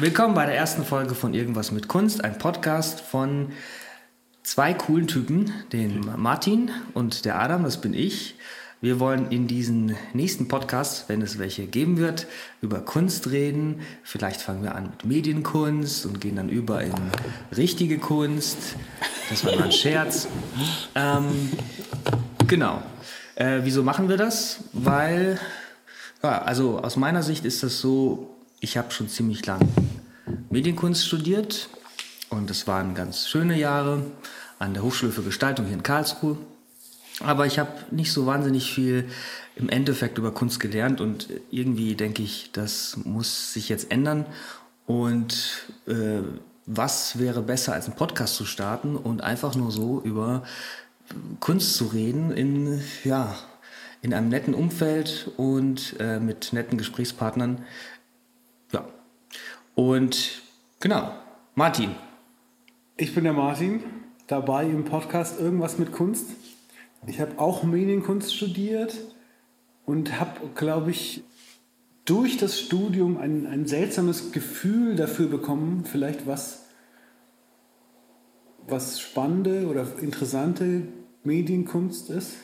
Willkommen bei der ersten Folge von Irgendwas mit Kunst, ein Podcast von zwei coolen Typen, den Martin und der Adam, das bin ich. Wir wollen in diesen nächsten Podcast, wenn es welche geben wird, über Kunst reden. Vielleicht fangen wir an mit Medienkunst und gehen dann über in richtige Kunst. Das war mal ein Scherz. Ähm, genau. Äh, wieso machen wir das? Weil, ja, also aus meiner Sicht ist das so, ich habe schon ziemlich lang Medienkunst studiert und es waren ganz schöne Jahre an der Hochschule für Gestaltung hier in Karlsruhe. Aber ich habe nicht so wahnsinnig viel im Endeffekt über Kunst gelernt und irgendwie denke ich, das muss sich jetzt ändern. Und äh, was wäre besser, als einen Podcast zu starten und einfach nur so über Kunst zu reden in, ja, in einem netten Umfeld und äh, mit netten Gesprächspartnern. Und genau, Martin. Ich bin der Martin, dabei im Podcast Irgendwas mit Kunst. Ich habe auch Medienkunst studiert und habe, glaube ich, durch das Studium ein, ein seltsames Gefühl dafür bekommen, vielleicht was, was spannende oder interessante Medienkunst ist,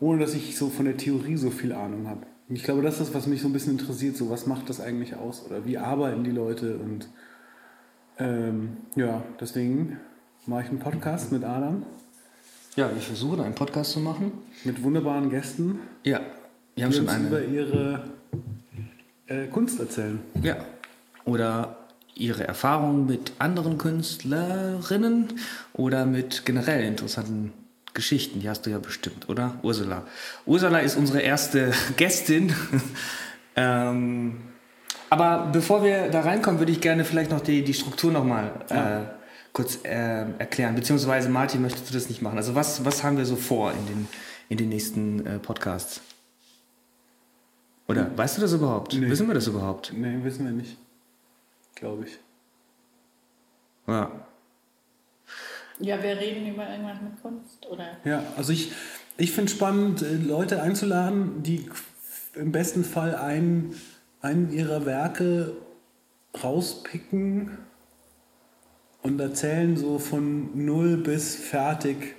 ohne dass ich so von der Theorie so viel Ahnung habe. Ich glaube, das ist, was mich so ein bisschen interessiert, so was macht das eigentlich aus oder wie arbeiten die Leute und ähm, ja, deswegen mache ich einen Podcast mit Adam. Ja, wir versuchen einen Podcast zu machen. Mit wunderbaren Gästen. Ja, wir haben die schon uns eine. über ihre äh, Kunst erzählen. Ja. Oder ihre Erfahrungen mit anderen Künstlerinnen oder mit generell interessanten Geschichten. Die hast du ja bestimmt, oder? Ursula. Ursula ist unsere erste Gästin. ähm, aber bevor wir da reinkommen, würde ich gerne vielleicht noch die, die Struktur nochmal Ja. äh, kurz äh, erklären. Beziehungsweise, Martin, möchtest du das nicht machen? Also was, was haben wir so vor in den, in den nächsten äh, Podcasts? Oder weißt du das überhaupt? Nee. Wissen wir das überhaupt? Nee, wissen wir nicht. Glaube ich. Ja. Ja, wir reden über irgendwas mit Kunst, oder? Ja, also ich, ich finde es spannend, äh, Leute einzuladen, die im besten Fall einen, einen ihrer Werke rauspicken und erzählen so von null bis fertig,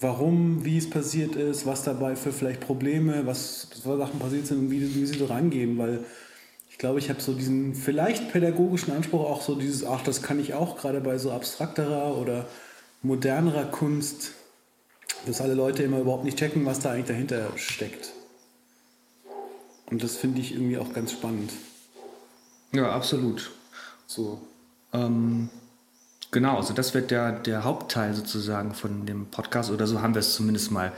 warum, wie es passiert ist, was dabei für vielleicht Probleme, was für Sachen passiert sind und wie, wie sie da rangehen, weil ich glaube, ich habe so diesen vielleicht pädagogischen Anspruch, auch so dieses, ach, das kann ich auch, gerade bei so abstrakterer oder modernerer Kunst, dass alle Leute immer überhaupt nicht checken, was da eigentlich dahinter steckt. Und das finde ich irgendwie auch ganz spannend. Ja, absolut. So. Ähm, genau, also das wird der, der Hauptteil sozusagen von dem Podcast oder so haben wir es zumindest mal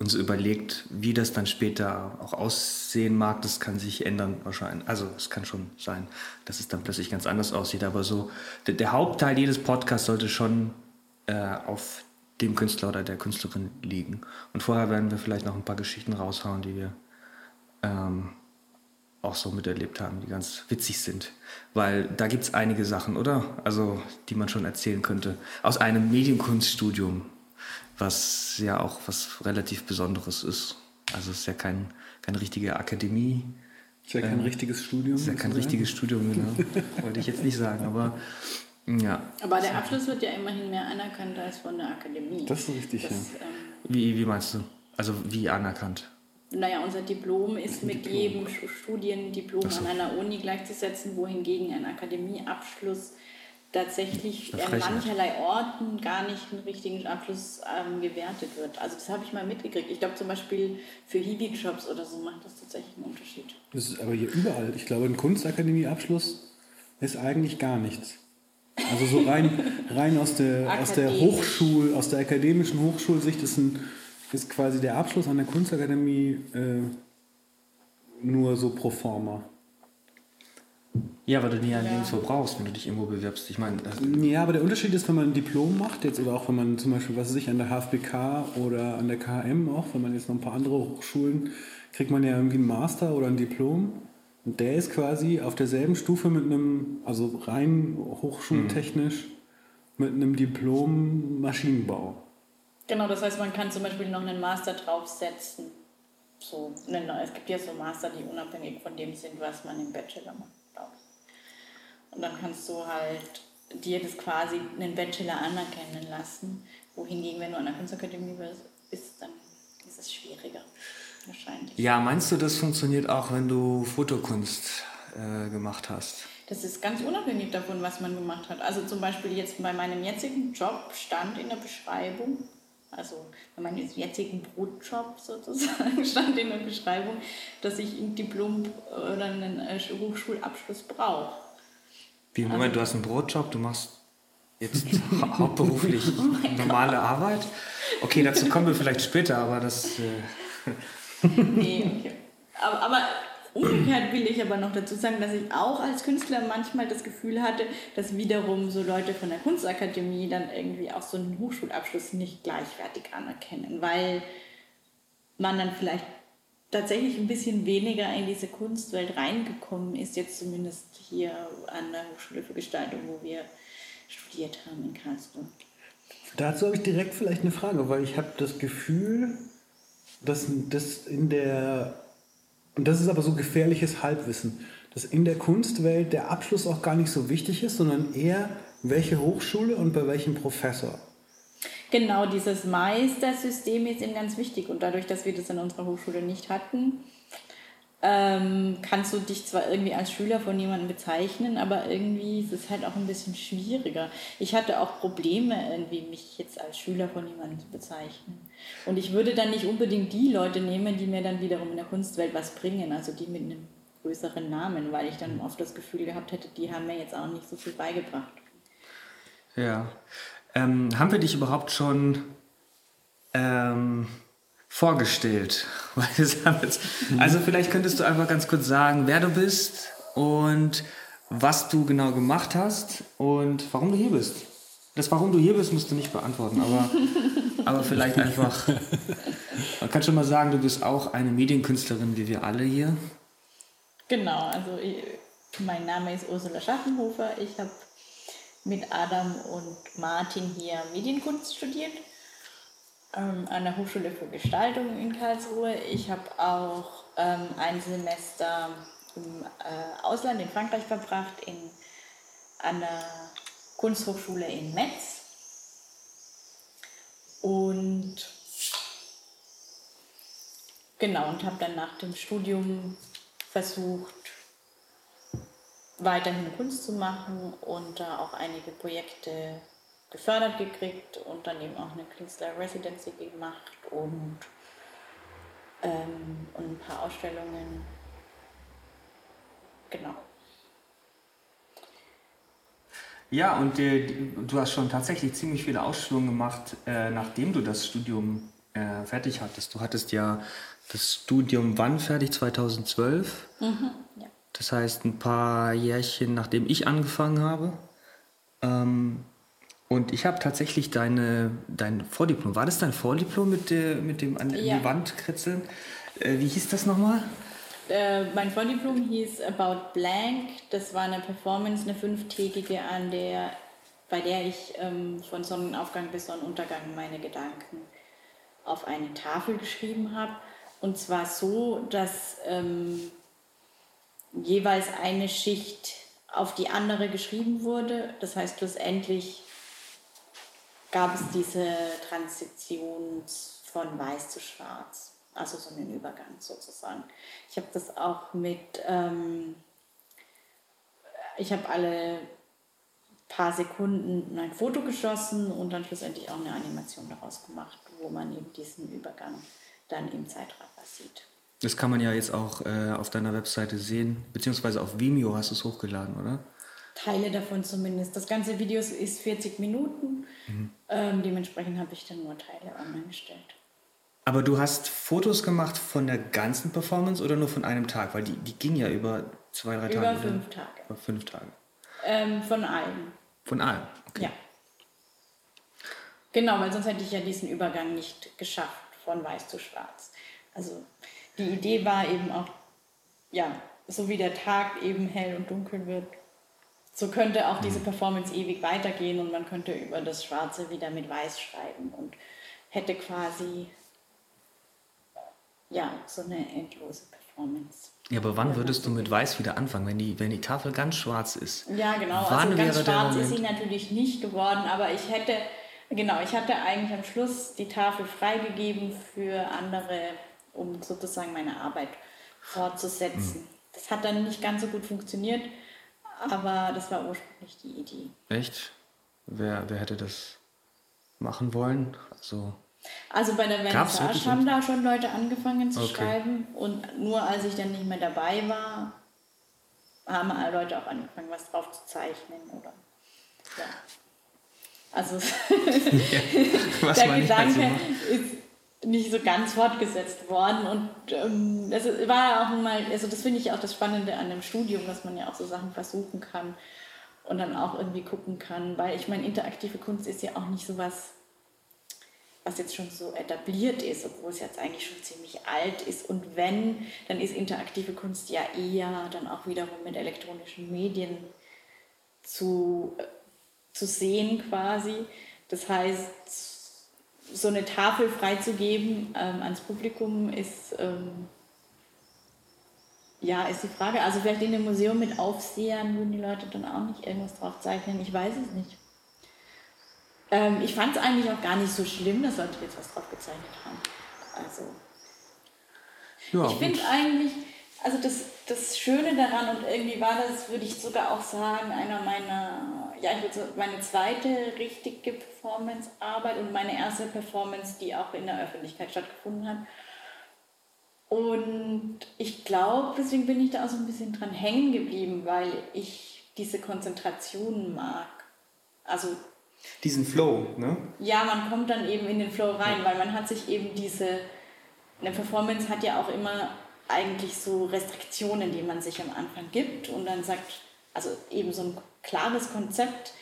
uns überlegt, wie das dann später auch aussehen mag. Das kann sich ändern wahrscheinlich. Also es kann schon sein, dass es dann plötzlich ganz anders aussieht. Aber so der, der Hauptteil jedes Podcasts sollte schon äh, auf dem Künstler oder der Künstlerin liegen. Und vorher werden wir vielleicht noch ein paar Geschichten raushauen, die wir ähm, auch so miterlebt haben, die ganz witzig sind. Weil da gibt es einige Sachen, oder? Also, die man schon erzählen könnte. Aus einem Medienkunststudium, was ja auch was relativ Besonderes ist. Also, es ist ja kein, keine richtige Akademie. Ist ja kein richtiges Studium. Es ist ja kein sozusagen. richtiges Studium, genau. Wollte ich jetzt nicht sagen, aber ja. Aber der Abschluss wird ja immerhin mehr anerkannt als von der Akademie. Das ist richtig, das, ja. ähm, Wie, wie meinst du? Also, wie anerkannt? Naja, unser Diplom ist mit Diplom. jedem Stu- Studiendiplom so. an einer Uni gleichzusetzen, wohingegen ein Akademieabschluss tatsächlich an mancherlei Orten gar nicht einen richtigen Abschluss ähm, gewertet wird. Also das habe ich mal mitgekriegt. Ich glaube zum Beispiel für Hiwi-Jobs oder so macht das tatsächlich einen Unterschied. Das ist aber hier überall. Ich glaube, ein Kunstakademieabschluss ist eigentlich gar nichts. Also so rein, rein aus der, aus der. Hochschul, aus der akademischen Hochschulsicht ist, ein, ist quasi der Abschluss an der Kunstakademie äh, nur so pro forma. Ja, weil du nie ein Ja. Nirgendwo brauchst, wenn du dich irgendwo bewirbst. Ich meine, das- Ja, aber der Unterschied ist, wenn man ein Diplom macht, jetzt oder auch wenn man zum Beispiel, was weiß ich, an der HFBK oder an der KM auch, wenn man jetzt noch ein paar andere Hochschulen, kriegt man ja irgendwie einen Master oder ein Diplom. Und der ist quasi auf derselben Stufe mit einem, also rein hochschultechnisch, mit einem Diplom Maschinenbau. Genau, das heißt, man kann zum Beispiel noch einen Master draufsetzen. So, einen- es gibt ja so Master, die unabhängig von dem sind, was man im Bachelor macht. Und dann kannst du halt dir das quasi einen Bachelor anerkennen lassen. Wohingegen, wenn du an der Kunstakademie bist, dann ist es schwieriger. Wahrscheinlich. Ja, meinst du, das funktioniert auch, wenn du Fotokunst äh, gemacht hast? Das ist ganz unabhängig davon, was man gemacht hat. Also zum Beispiel jetzt bei meinem jetzigen Job stand in der Beschreibung, also bei meinem jetzigen Brotjob sozusagen stand in der Beschreibung, dass ich ein Diplom oder einen äh, Hochschulabschluss brauche. Wie, Moment, also, du hast einen Brotjob, du machst jetzt hauptberuflich oh normale Gott. Arbeit? Okay, dazu kommen wir vielleicht später, aber das... Äh nee, okay. Aber, aber Umgekehrt will ich aber noch dazu sagen, dass ich auch als Künstler manchmal das Gefühl hatte, dass wiederum so Leute von der Kunstakademie dann irgendwie auch so einen Hochschulabschluss nicht gleichwertig anerkennen, weil man dann vielleicht tatsächlich ein bisschen weniger in diese Kunstwelt reingekommen ist, jetzt zumindest hier an der Hochschule für Gestaltung, wo wir studiert haben in Karlsruhe. Dazu habe ich direkt vielleicht eine Frage, weil ich habe das Gefühl, dass das in der und das ist aber so gefährliches Halbwissen, dass in der Kunstwelt der Abschluss auch gar nicht so wichtig ist, sondern eher welche Hochschule und bei welchem Professor. Genau, dieses Meistersystem ist eben ganz wichtig und dadurch, dass wir das in unserer Hochschule nicht hatten, ähm, kannst du dich zwar irgendwie als Schüler von jemandem bezeichnen, aber irgendwie ist es halt auch ein bisschen schwieriger. Ich hatte auch Probleme, irgendwie mich jetzt als Schüler von jemandem zu bezeichnen. Und ich würde dann nicht unbedingt die Leute nehmen, die mir dann wiederum in der Kunstwelt was bringen, also die mit einem größeren Namen, weil ich dann oft das Gefühl gehabt hätte, die haben mir jetzt auch nicht so viel beigebracht. Ja. Ähm, haben wir dich überhaupt schon ähm, vorgestellt. also vielleicht könntest du einfach ganz kurz sagen, wer du bist und was du genau gemacht hast und warum du hier bist. Das Warum du hier bist, musst du nicht beantworten, aber, aber vielleicht einfach. Man kann schon mal sagen, du bist auch eine Medienkünstlerin wie wir alle hier. Genau, also ich, mein Name ist Ursula Schaffenhofer. Ich habe mit Adam und Martin hier Medienkunst studiert ähm, an der Hochschule für Gestaltung in Karlsruhe. Ich habe auch ähm, ein Semester im äh, Ausland in Frankreich verbracht, in, an der Kunsthochschule in Metz. Und genau, und habe dann nach dem Studium versucht, weiterhin Kunst zu machen und da auch einige Projekte gefördert gekriegt und dann eben auch eine Künstler-Residency gemacht und, ähm, und ein paar Ausstellungen. Genau. Ja, und äh, du hast schon tatsächlich ziemlich viele Ausstellungen gemacht, äh, nachdem du das Studium äh, fertig hattest. Du hattest ja das Studium wann fertig? 2012? Mhm, ja. Das heißt, ein paar Jährchen nachdem ich angefangen habe. Ähm, und ich habe tatsächlich deine, dein Vordiplom. War das dein Vordiplom mit, der, mit dem an ja. die Wand kritzeln? Äh, wie hieß das nochmal? Äh, mein Vordiplom hieß About Blank. Das war eine Performance, eine fünftägige, an der, bei der ich ähm, von Sonnenaufgang bis Sonnenuntergang meine Gedanken auf eine Tafel geschrieben habe. Und zwar so, dass ähm, jeweils eine Schicht auf die andere geschrieben wurde. Das heißt, schlussendlich gab es diese Transition von weiß zu schwarz, also so einen Übergang sozusagen. Ich habe das auch mit, ähm, ich habe alle paar Sekunden ein Foto geschossen und dann schlussendlich auch eine Animation daraus gemacht, wo man eben diesen Übergang dann im Zeitraffer sieht. Das kann man ja jetzt auch äh, auf deiner Webseite sehen, beziehungsweise auf Vimeo hast du es hochgeladen, oder? Teile davon zumindest. Das ganze Video ist 40 Minuten. Mhm. Ähm, dementsprechend habe ich dann nur Teile online gestellt. Aber du hast Fotos gemacht von der ganzen Performance oder nur von einem Tag? Weil die, die ging ja über zwei, drei über Tage. Über fünf Tage. Über fünf Tage. Ähm, von allem. Von allem, okay. Ja. Genau, weil sonst hätte ich ja diesen Übergang nicht geschafft, von weiß zu schwarz. Also die Idee war eben auch, ja, so wie der Tag eben hell und dunkel wird, so könnte auch diese mhm. Performance ewig weitergehen und man könnte über das Schwarze wieder mit Weiß schreiben und hätte quasi ja so eine endlose Performance. Ja, aber wann würdest du mit Weiß wieder anfangen, wenn die, wenn die Tafel ganz schwarz ist? Ja, genau. Wann also ganz schwarz ist sie natürlich nicht geworden, aber ich hätte, genau, ich hatte eigentlich am Schluss die Tafel freigegeben für andere, um sozusagen meine Arbeit fortzusetzen. Das hat dann nicht ganz so gut funktioniert, aber das war ursprünglich die Idee. Echt? Wer, wer hätte das machen wollen? Also, Also bei der Vernissage haben da schon Leute angefangen zu Okay. schreiben und nur als ich dann nicht mehr dabei war, haben alle Leute auch angefangen, was drauf zu zeichnen oder ja. Also was der Gedanke macht. ist nicht so ganz fortgesetzt worden und ähm, war ja auch mal, also das finde ich auch das Spannende an dem Studium, dass man ja auch so Sachen versuchen kann und dann auch irgendwie gucken kann, weil ich meine, interaktive Kunst ist ja auch nicht so was, was jetzt schon so etabliert ist, obwohl es jetzt eigentlich schon ziemlich alt ist. Und wenn, dann ist interaktive Kunst ja eher dann auch wiederum mit elektronischen Medien zu, äh, zu sehen quasi. Das heißt, so eine Tafel freizugeben ähm, ans Publikum ist, ähm, ja, ist die Frage. Also vielleicht in dem Museum mit Aufsehern würden die Leute dann auch nicht irgendwas drauf zeichnen. Ich weiß es nicht. Ähm, ich fand es eigentlich auch gar nicht so schlimm, dass Leute jetzt was drauf gezeichnet haben. Also Ja, ich finde eigentlich, also das, das Schöne daran und irgendwie war das, würde ich sogar auch sagen, einer meiner, ja, ich würde so, meine zweite richtige Performance-Arbeit und meine erste Performance, die auch in der Öffentlichkeit stattgefunden hat. Und ich glaube, deswegen bin ich da auch so ein bisschen dran hängen geblieben, weil ich diese Konzentration mag. Also Diesen Flow, ne? ja, man kommt dann eben in den Flow rein, weil man hat sich eben diese, eine Performance hat ja auch immer eigentlich so Restriktionen, die man sich am Anfang gibt und dann sagt, also eben so ein klares Konzept,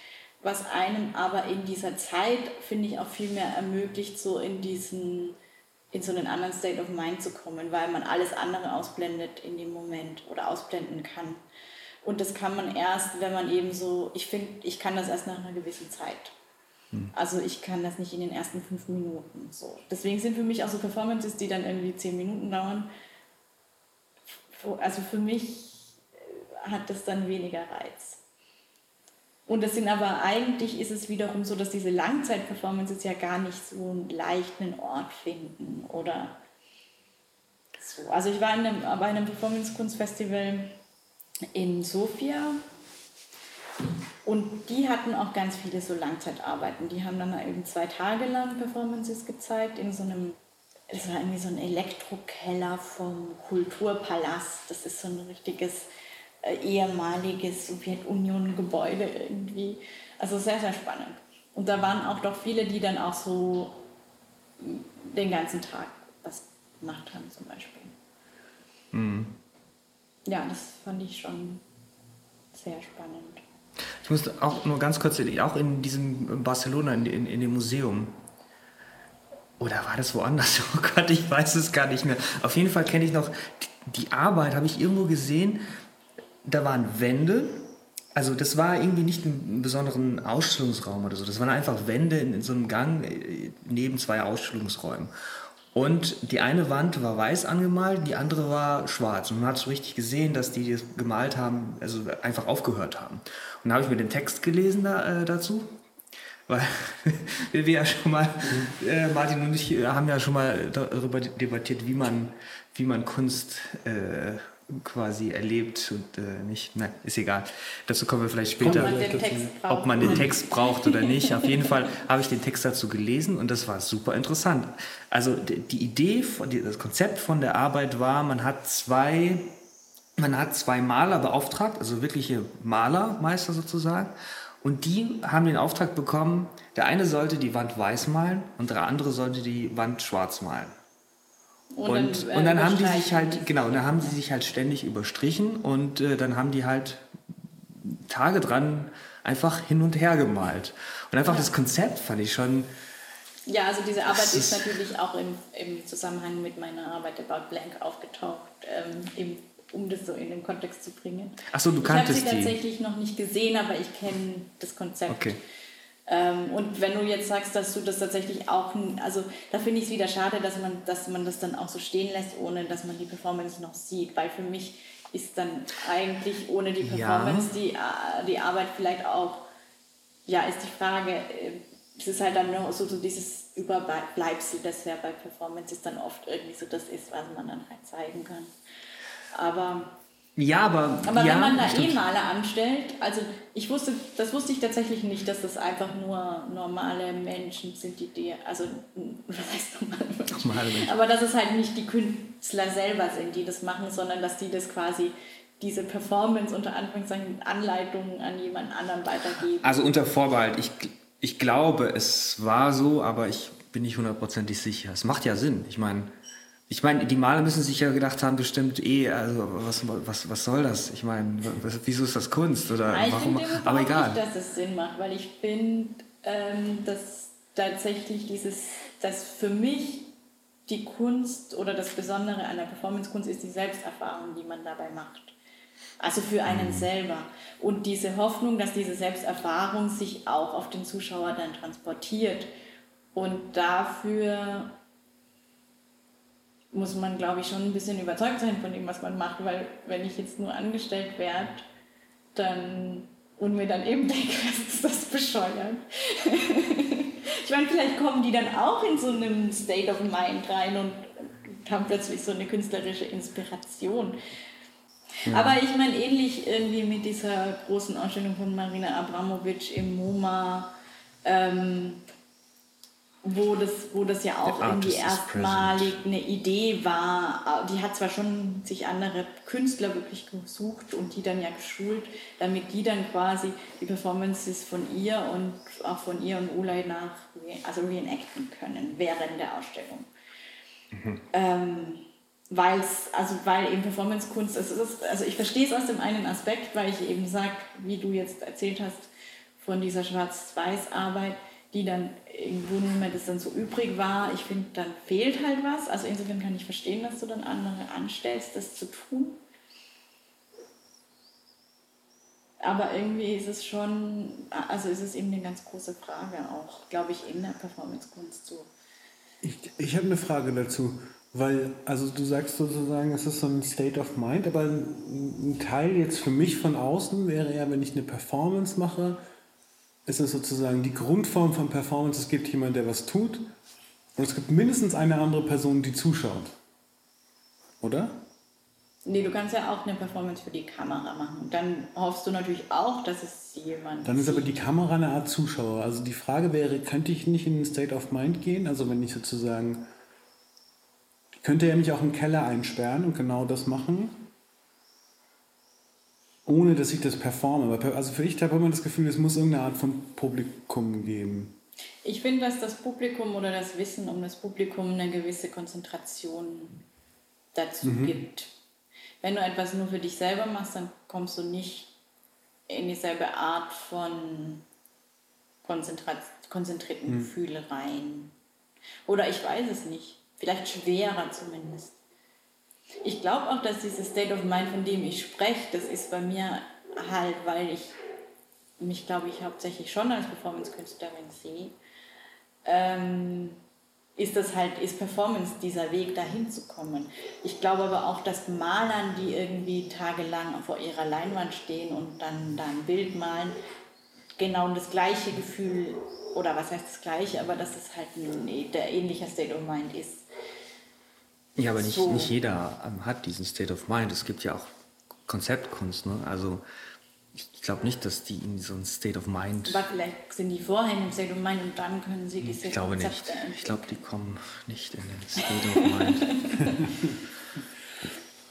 was einem aber in dieser Zeit, finde ich, auch viel mehr ermöglicht, so in diesen, in so einen anderen State of Mind zu kommen, weil man alles andere ausblendet in dem Moment oder ausblenden kann. Und das kann man erst, wenn man eben so, ich finde, ich kann das erst nach einer gewissen Zeit. Also ich kann das nicht in den ersten fünf Minuten so. Deswegen sind für mich auch so Performances, die dann irgendwie zehn Minuten dauern. Also für mich hat das dann weniger Reiz. Und das sind aber eigentlich ist es wiederum so, dass diese Langzeit-Performances ja gar nicht so einen leichten Ort finden oder so. Also ich war in einem, bei einem Performance-Kunstfestival in Sofia und die hatten auch ganz viele so Langzeitarbeiten. Die haben dann eben zwei Tage lang Performances gezeigt in so einem, es war irgendwie so ein Elektrokeller vom Kulturpalast. Das ist so ein richtiges ehemaliges Sowjetunion-Gebäude irgendwie. Also sehr, sehr spannend. Und da waren auch doch viele, die dann auch so den ganzen Tag was gemacht haben zum Beispiel. Ja, das fand ich schon sehr spannend. Ich musste auch nur ganz kurz, auch in diesem Barcelona, in, in, in dem Museum. Oder war das woanders? Oh Gott, ich weiß es gar nicht mehr. Auf jeden Fall kenne ich noch die Arbeit, habe ich irgendwo gesehen. Da waren Wände. Also das war irgendwie nicht ein besonderen Ausstellungsraum oder so. Das waren einfach Wände in, in so einem Gang äh, neben zwei Ausstellungsräumen. Und die eine Wand war weiß angemalt, die andere war schwarz. Und man hat so richtig gesehen, dass die das gemalt haben, also einfach aufgehört haben. Und da habe ich mir den Text gelesen da, äh, dazu. Weil wir ja schon mal, äh, Martin und ich äh, haben ja schon mal darüber debattiert, wie man, wie man Kunst äh, quasi erlebt und äh, nicht. Nein, ist egal. Dazu kommen wir vielleicht später Ob man den Text braucht. man den Text braucht oder nicht. Auf jeden Fall habe ich den Text dazu gelesen und das war super interessant. Also die Idee, von, das Konzept von der Arbeit war, man hat zwei, man hat zwei Maler beauftragt, also wirkliche Malermeister sozusagen. Und die haben den Auftrag bekommen, der eine sollte die Wand weiß malen und der andere sollte die Wand schwarz malen. Und, äh, und dann haben die sich halt, genau, und dann haben sie sich halt ständig überstrichen und äh, dann haben die halt Tage dran einfach hin und her gemalt. Und einfach das Konzept fand ich schon, Ja, also diese Arbeit ist ist- natürlich auch im, im Zusammenhang mit meiner Arbeit About Blank aufgetaucht, ähm, im, um das so in den Kontext zu bringen. Ach so, du Ich habe sie kanntest die. tatsächlich noch nicht gesehen, aber ich kenne das Konzept. Okay. Ähm, und wenn du jetzt sagst, dass du das tatsächlich auch, also da finde ich es wieder schade, dass man, dass man das dann auch so stehen lässt, ohne dass man die Performance noch sieht, weil für mich ist dann eigentlich ohne die Performance ja. die, äh, die Arbeit vielleicht auch, ja, ist die Frage, äh, es ist halt dann nur so, so dieses Überbleibsel, das ja bei Performance ist dann oft irgendwie so das ist, was man dann halt zeigen kann. Aber ja, aber. Aber ja, wenn man da stimmt. eh Maler anstellt, also ich wusste, das wusste ich tatsächlich nicht, dass das einfach nur normale Menschen sind, die die, also was heißt normale Menschen? Normale Menschen. Aber dass es halt nicht die Künstler selber sind, die das machen, sondern dass die das quasi diese Performance unter Anführungszeichen Anleitungen an jemand anderen weitergeben. Also unter Vorbehalt, ich, ich glaube, es war so, aber ich bin nicht hundertprozentig sicher. Es macht ja Sinn. Ich meine, ich meine, die Maler müssen sich ja gedacht haben, bestimmt eh, also was, was, was soll das? Ich meine, wieso ist das Kunst? Oder ich warum? Aber egal. Nicht, dass es Sinn macht, weil ich finde, ähm, dass tatsächlich dieses, dass für mich die Kunst oder das Besondere an der Performance-Kunst ist die Selbsterfahrung, die man dabei macht. Also für einen mhm. selber. Und diese Hoffnung, dass diese Selbsterfahrung sich auch auf den Zuschauer dann transportiert. Und dafür muss man, glaube ich, schon ein bisschen überzeugt sein von dem, was man macht, weil wenn ich jetzt nur angestellt werde, dann und mir dann eben denke, was ist das bescheuert? ich meine, vielleicht kommen die dann auch in so einem State of Mind rein und haben plötzlich so eine künstlerische Inspiration. Ja. Aber ich meine, ähnlich irgendwie mit dieser großen Ausstellung von Marina Abramovic im MoMA, ähm, wo das, wo das ja auch irgendwie erstmalig eine Idee war. Die hat zwar schon sich andere Künstler wirklich gesucht und die dann ja geschult, damit die dann quasi die Performances von ihr und auch von ihr und Ulay nach, also reenacten können während der Ausstellung. Mhm. Ähm, weil's, also weil eben Performance-Kunst, also, also ich verstehe es aus dem einen Aspekt, weil ich eben sage, wie du jetzt erzählt hast, von dieser Schwarz-Weiß-Arbeit, die dann irgendwo nicht mehr das dann so übrig war. Ich finde, dann fehlt halt was. Also insofern kann ich verstehen, dass du dann andere anstellst, das zu tun. Aber irgendwie ist es schon, also ist es eben eine ganz große Frage auch, glaube ich, in der Performance-Kunst so. Ich, ich habe eine Frage dazu, weil, also du sagst sozusagen, es ist so ein State of Mind, aber ein Teil jetzt für mich von außen wäre ja, wenn ich eine Performance mache, ist es sozusagen die Grundform von Performance. Es gibt jemanden, der was tut und es gibt mindestens eine andere Person, die zuschaut. Oder? Nee, du kannst ja auch eine Performance für die Kamera machen. Dann hoffst du natürlich auch, dass es jemand Dann ist sieht. aber die Kamera eine Art Zuschauer. Also die Frage wäre, könnte ich nicht in den State of Mind gehen? Also wenn ich sozusagen... Könnte er mich auch im Keller einsperren und genau das machen? Ohne dass ich das performe. Also für ich habe immer das Gefühl, es muss irgendeine Art von Publikum geben. Ich finde, dass das Publikum oder das Wissen um das Publikum eine gewisse Konzentration dazu mhm. gibt. Wenn du etwas nur für dich selber machst, dann kommst du nicht in dieselbe Art von konzentrierten mhm. Gefühl rein. Oder ich weiß es nicht. Vielleicht schwerer zumindest. Ich glaube auch, dass dieses State of Mind, von dem ich spreche, das ist bei mir halt, weil ich mich, glaube ich, hauptsächlich schon als Performance-Künstlerin sehe, ähm, ist das halt, ist Performance dieser Weg, dahin zu kommen. Ich glaube aber auch, dass Malern, die irgendwie tagelang vor ihrer Leinwand stehen und dann da ein Bild malen, genau das gleiche Gefühl, oder was heißt das gleiche, aber dass es halt ein, der ähnliche State of Mind ist. Ja, aber nicht, so. nicht jeder ähm, hat diesen State of Mind. Es gibt ja auch Konzeptkunst. Ne? Also ich glaube nicht, dass die in so ein State of Mind. Aber vielleicht sind die vorher in einem State of Mind und dann können sie diese Ich glaube Konzepte nicht. Ich glaube, die kommen nicht in den State of Mind.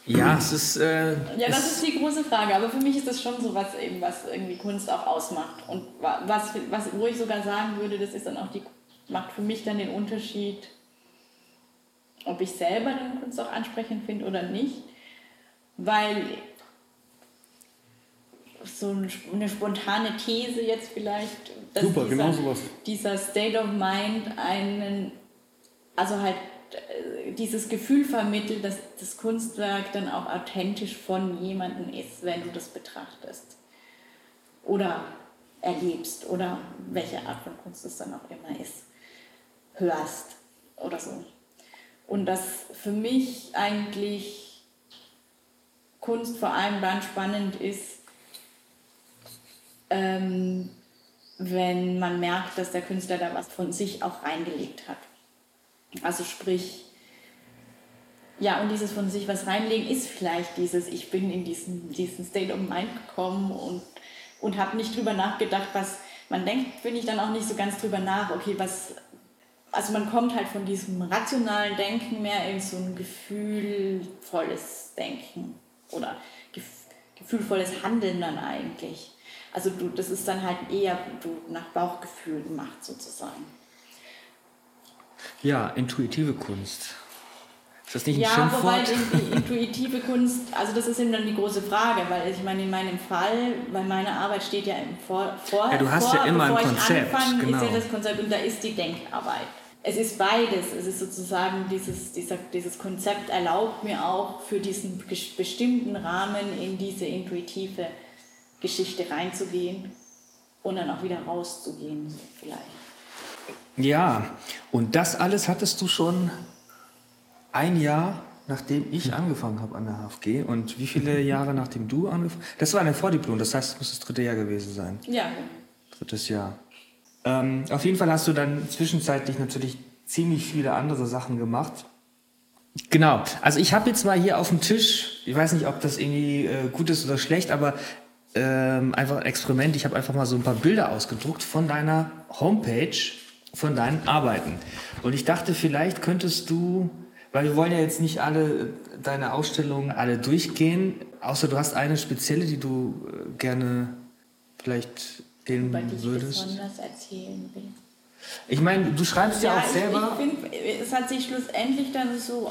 ja, es ist. Äh, ja, das ist die große Frage. Aber für mich ist das schon so was, eben, was irgendwie Kunst auch ausmacht. Und was, was, wo ich sogar sagen würde, das ist dann auch die, macht für mich dann den Unterschied ob ich selber den Kunst auch ansprechend finde oder nicht, weil so eine spontane These jetzt vielleicht, dass Super, dieser, genau sowas. dieser State of Mind einen, also halt äh, dieses Gefühl vermittelt, dass das Kunstwerk dann auch authentisch von jemandem ist, wenn du das betrachtest. Oder erlebst oder welche Art von Kunst es dann auch immer ist, hörst oder so. Und dass für mich eigentlich Kunst vor allem dann spannend ist, ähm, wenn man merkt, dass der Künstler da was von sich auch reingelegt hat. Also sprich, ja, und dieses von sich was reinlegen ist vielleicht dieses, ich bin in diesen, diesen State of Mind gekommen und, und habe nicht drüber nachgedacht, was man denkt, bin ich dann auch nicht so ganz drüber nach, okay, was, also man kommt halt von diesem rationalen Denken mehr in so ein gefühlvolles Denken oder gefühlvolles Handeln dann eigentlich. Also du, das ist dann halt eher du, nach Bauchgefühl gemacht sozusagen. Ja, intuitive Kunst. Ist das nicht ein ja, Schimpfwort? wobei die intuitive Kunst, also das ist eben dann die große Frage, weil ich meine, in meinem Fall, weil meine Arbeit steht ja im Vor, vor Ja, du hast vor, ja immer bevor ein Konzept, ich anfange, genau. ist ja das Konzept und da ist die Denkarbeit. Es ist beides. Es ist sozusagen dieses, dieser, dieses Konzept erlaubt mir auch für diesen bestimmten Rahmen in diese intuitive Geschichte reinzugehen und dann auch wieder rauszugehen, vielleicht. Ja, und das alles hattest du schon ein Jahr, nachdem ich angefangen habe an der HFG. Und wie viele Jahre nachdem du angefangen hast? Das war ein Vordiplom, das heißt, es muss das dritte Jahr gewesen sein. Ja, Drittes Jahr. Ähm, auf jeden Fall hast du dann zwischenzeitlich natürlich ziemlich viele andere Sachen gemacht. Genau. Also ich habe jetzt mal hier auf dem Tisch, ich weiß nicht, ob das irgendwie äh, gut ist oder schlecht, aber ähm, einfach ein Experiment. Ich habe einfach mal so ein paar Bilder ausgedruckt von deiner Homepage, von deinen Arbeiten. Und ich dachte, vielleicht könntest du, weil wir wollen ja jetzt nicht alle äh, deine Ausstellungen alle durchgehen, außer du hast eine spezielle, die du äh, gerne vielleicht erzählen ich würdest. besonders erzählen will. Ich meine, du schreibst ja, auch ich- selber. Ich, finde, es hat sich schlussendlich dann so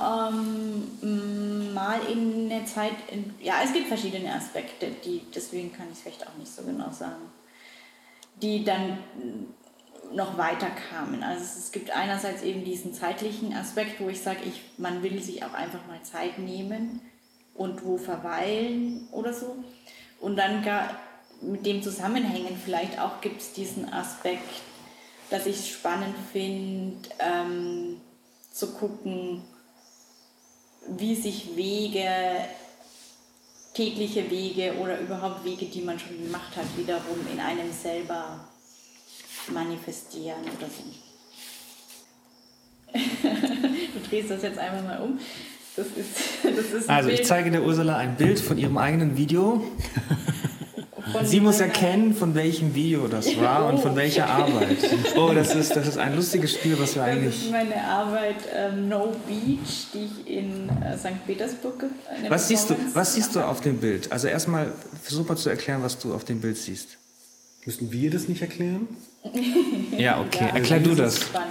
ähm, mal in der Zeit, in, ja, es gibt verschiedene Aspekte, die, deswegen kann ich es vielleicht auch nicht so genau sagen, die dann noch weiter kamen. Also es, gibt einerseits eben diesen zeitlichen Aspekt, wo ich sage, ich, man will sich auch einfach mal Zeit nehmen und wo verweilen oder so. Und dann gar mit dem zusammenhängen vielleicht auch gibt es diesen Aspekt, dass ich es spannend finde, ähm, zu gucken, wie sich Wege, tägliche Wege oder überhaupt Wege, die man schon gemacht hat, wiederum in einem selber manifestieren oder so. du drehst das jetzt einfach mal um. Das ist, das ist Also ich zeige der Ursula ein Bild von ihrem eigenen Video. von Sie muss erkennen, von welchem Video das war und von welcher Arbeit. Oh, das ist, das ist ein lustiges Spiel, was wir Das ist eigentlich. meine Arbeit ähm, No Beach, die ich in äh, St. Petersburg Was siehst du, was siehst du auf dem Bild? Also erstmal versuch mal zu erklären, was du auf dem Bild siehst. Müssen wir das nicht erklären? Ja, okay. Ja, Erklär du das. Spannend.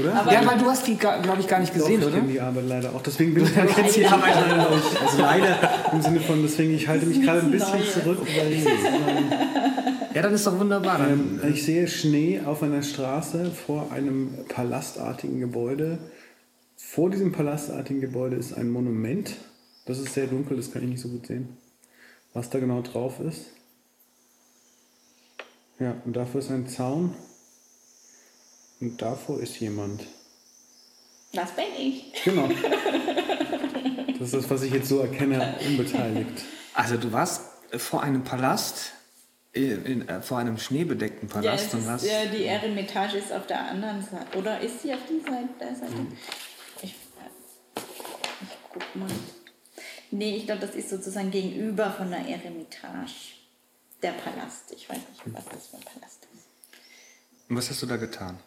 Oder? Aber Ja, weil du hast die, glaube ich, gar nicht gesehen, Doch, ich oder? kenne die Arbeit leider auch. Deswegen bin ich auch jetzt die Arbeit leider nicht. Also leider im Sinne von, deswegen, ich halte mich gerade ein bisschen Neues. zurück, weil ähm, Ja, dann ist doch wunderbar. Ähm, ich sehe Schnee auf einer Straße vor einem palastartigen Gebäude. Vor diesem palastartigen Gebäude ist ein Monument. Das ist sehr dunkel, das kann ich nicht so gut sehen. Was da genau drauf ist. Ja, und dafür ist ein Zaun. Und davor ist jemand. Das bin ich. Genau. Das ist das, was ich jetzt so erkenne, unbeteiligt. also du warst vor einem Palast, in, in, äh, vor einem schneebedeckten Ja, Palast es und ist, äh, die Eremitage ist auf der anderen Seite. Oder ist sie auf der Seite? Seite? Mhm. Ich, äh, ich guck mal. Nee, ich glaube, das ist sozusagen gegenüber von der Eremitage. Der Palast. Ich weiß nicht, was das für ein Palast ist. Und was hast du da getan?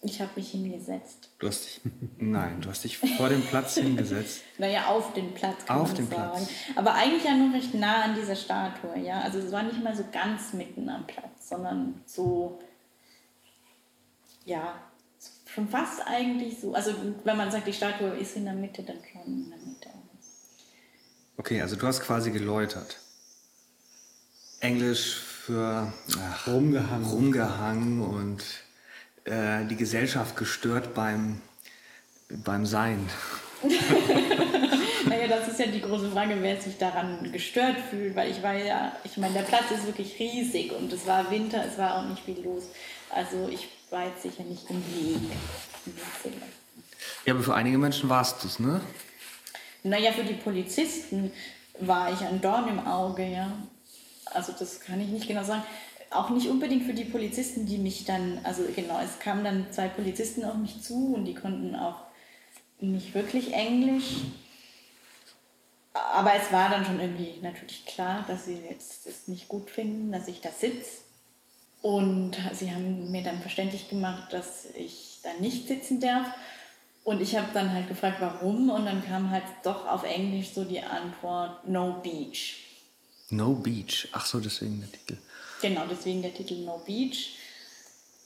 Ich habe mich hingesetzt. Du hast dich. Nein, du hast dich vor dem Platz hingesetzt. Naja, auf den Platz kann Auf man den sagen. Platz. Aber eigentlich ja nur recht nah an dieser Statue, ja. Also es war nicht mal so ganz mitten am Platz, sondern so, ja, schon fast eigentlich so. Also wenn man sagt, die Statue ist in der Mitte, dann schon in der Mitte. Okay, also du hast quasi geläutert. Englisch für ach, Rumgehangen. rumgehangen und äh, die Gesellschaft gestört beim, beim Sein. naja, das ist ja die große Frage, wer sich daran gestört fühlt, weil ich war ja, ich meine, der Platz ist wirklich riesig und es war Winter, es war auch nicht viel los. Also ich war jetzt sicher nicht im Weg. Ja, aber für einige Menschen warst du es, ne? Naja, für die Polizisten war ich ein Dorn im Auge, ja. Also das kann ich nicht genau sagen. Auch nicht unbedingt für die Polizisten, die mich dann, also genau, es kamen dann zwei Polizisten auf mich zu und die konnten auch nicht wirklich Englisch. Aber es war dann schon irgendwie natürlich klar, dass sie jetzt das nicht gut finden, dass ich da sitze. Und sie haben mir dann verständlich gemacht, dass ich da nicht sitzen darf. Und ich habe dann halt gefragt, warum. Und dann kam halt doch auf Englisch so die Antwort No Beach. No Beach. Ach so, deswegen der Titel. Genau, deswegen der Titel No Beach.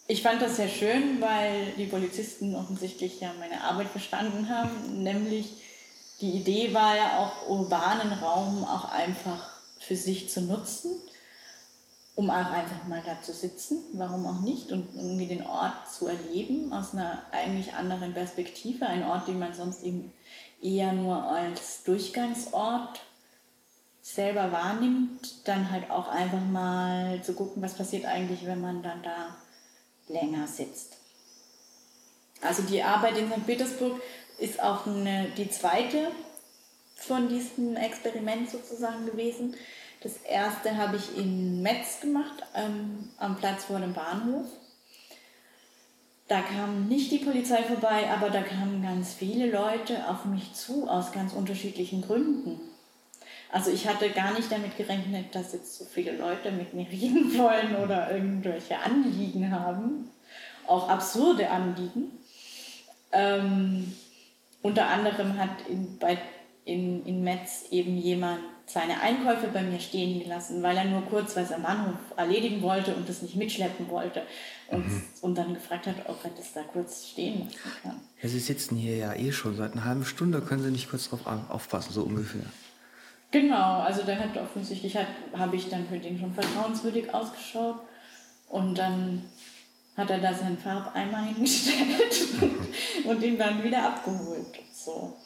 Ich fand das sehr schön, weil die Polizisten offensichtlich ja meine Arbeit verstanden haben. Nämlich die Idee war ja auch, urbanen Raum auch einfach für sich zu nutzen um auch einfach mal da zu sitzen, warum auch nicht, und irgendwie den Ort zu erleben aus einer eigentlich anderen Perspektive, ein Ort, den man sonst eben eher nur als Durchgangsort selber wahrnimmt, dann halt auch einfach mal zu gucken, was passiert eigentlich, wenn man dann da länger sitzt. Also die Arbeit in St. Petersburg ist auch eine, die zweite von diesem Experiment sozusagen gewesen. Das erste habe ich in Metz gemacht, ähm, am Platz vor dem Bahnhof. Da kam nicht die Polizei vorbei, aber da kamen ganz viele Leute auf mich zu, aus ganz unterschiedlichen Gründen. Also ich hatte gar nicht damit gerechnet, dass jetzt so viele Leute mit mir reden wollen oder irgendwelche Anliegen haben. Auch absurde Anliegen. Ähm, unter anderem hat in, bei, in, in Metz eben jemand seine Einkäufe bei mir stehen gelassen, weil er nur kurz was am Bahnhof erledigen wollte und das nicht mitschleppen wollte. Und, mhm. und dann gefragt hat, ob er das da kurz stehen lassen kann. Ja, Sie sitzen hier ja eh schon seit einer halben Stunde, können Sie nicht kurz drauf aufpassen, so ungefähr. Genau, also der hat offensichtlich, habe ich dann für den schon vertrauenswürdig ausgeschaut. Und dann hat er da seinen Farbeimer hingestellt und ihn dann wieder abgeholt. So.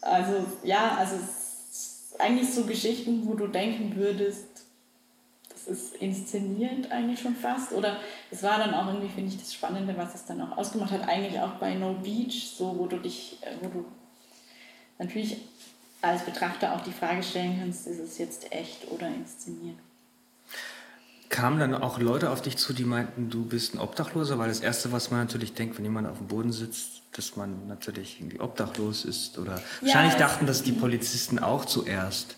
Also ja, also eigentlich so Geschichten, wo du denken würdest, das ist inszenierend eigentlich schon fast. Oder es war dann auch irgendwie, finde ich, das Spannende, was es dann auch ausgemacht hat, eigentlich auch bei No Beach, so wo du dich, äh, wo du natürlich als Betrachter auch die Frage stellen kannst, ist es jetzt echt oder inszeniert. Kamen dann auch Leute auf dich zu, die meinten, du bist ein Obdachloser? Weil das Erste, was man natürlich denkt, wenn jemand auf dem Boden sitzt, dass man natürlich irgendwie obdachlos ist. Oder ja, wahrscheinlich dachten das die Polizisten auch zuerst.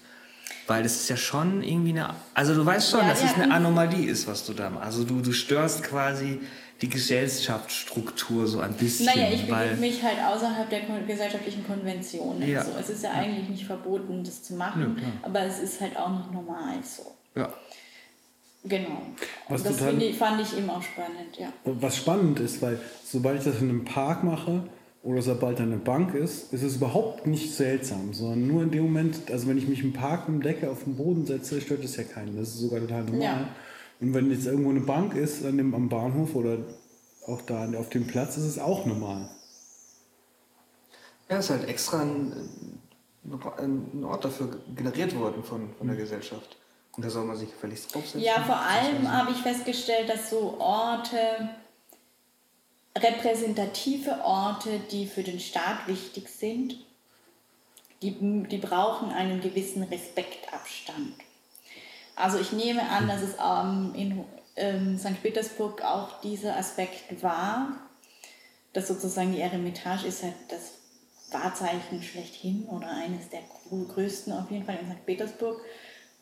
Weil es ist ja schon irgendwie eine. Also du weißt schon, ja, dass es eine Anomalie ist, was du da machst. Also du, du störst quasi die Gesellschaftsstruktur so ein bisschen. Naja, ich bewege mich halt außerhalb der gesellschaftlichen Konventionen. Ja. So. Es ist ja eigentlich nicht verboten, das zu machen, ja, aber es ist halt auch nicht normal so. Ja. Genau. Was das total, ich, fand ich eben auch spannend, ja. Was spannend ist, weil sobald ich das in einem Park mache oder sobald da eine Bank ist, ist es überhaupt nicht seltsam, sondern nur in dem Moment, also wenn ich mich im Park mit Decke auf den Boden setze, stört das ja keinen. Das ist sogar total normal. Ja. Und wenn jetzt irgendwo eine Bank ist an dem, am Bahnhof oder auch da auf dem Platz, ist es auch normal. Ja, ist halt extra ein, ein Ort dafür generiert worden von, von der Gesellschaft. Und da soll man sich gefälligst draufsetzen. Ja, vor allem habe ich festgestellt, dass so Orte, repräsentative Orte, die für den Staat wichtig sind, die, die brauchen einen gewissen Respektabstand. Also ich nehme an, dass es ähm, in ähm, St. Petersburg auch dieser Aspekt war, dass sozusagen die Eremitage ist halt das Wahrzeichen schlechthin oder eines der größten auf jeden Fall in St. Petersburg.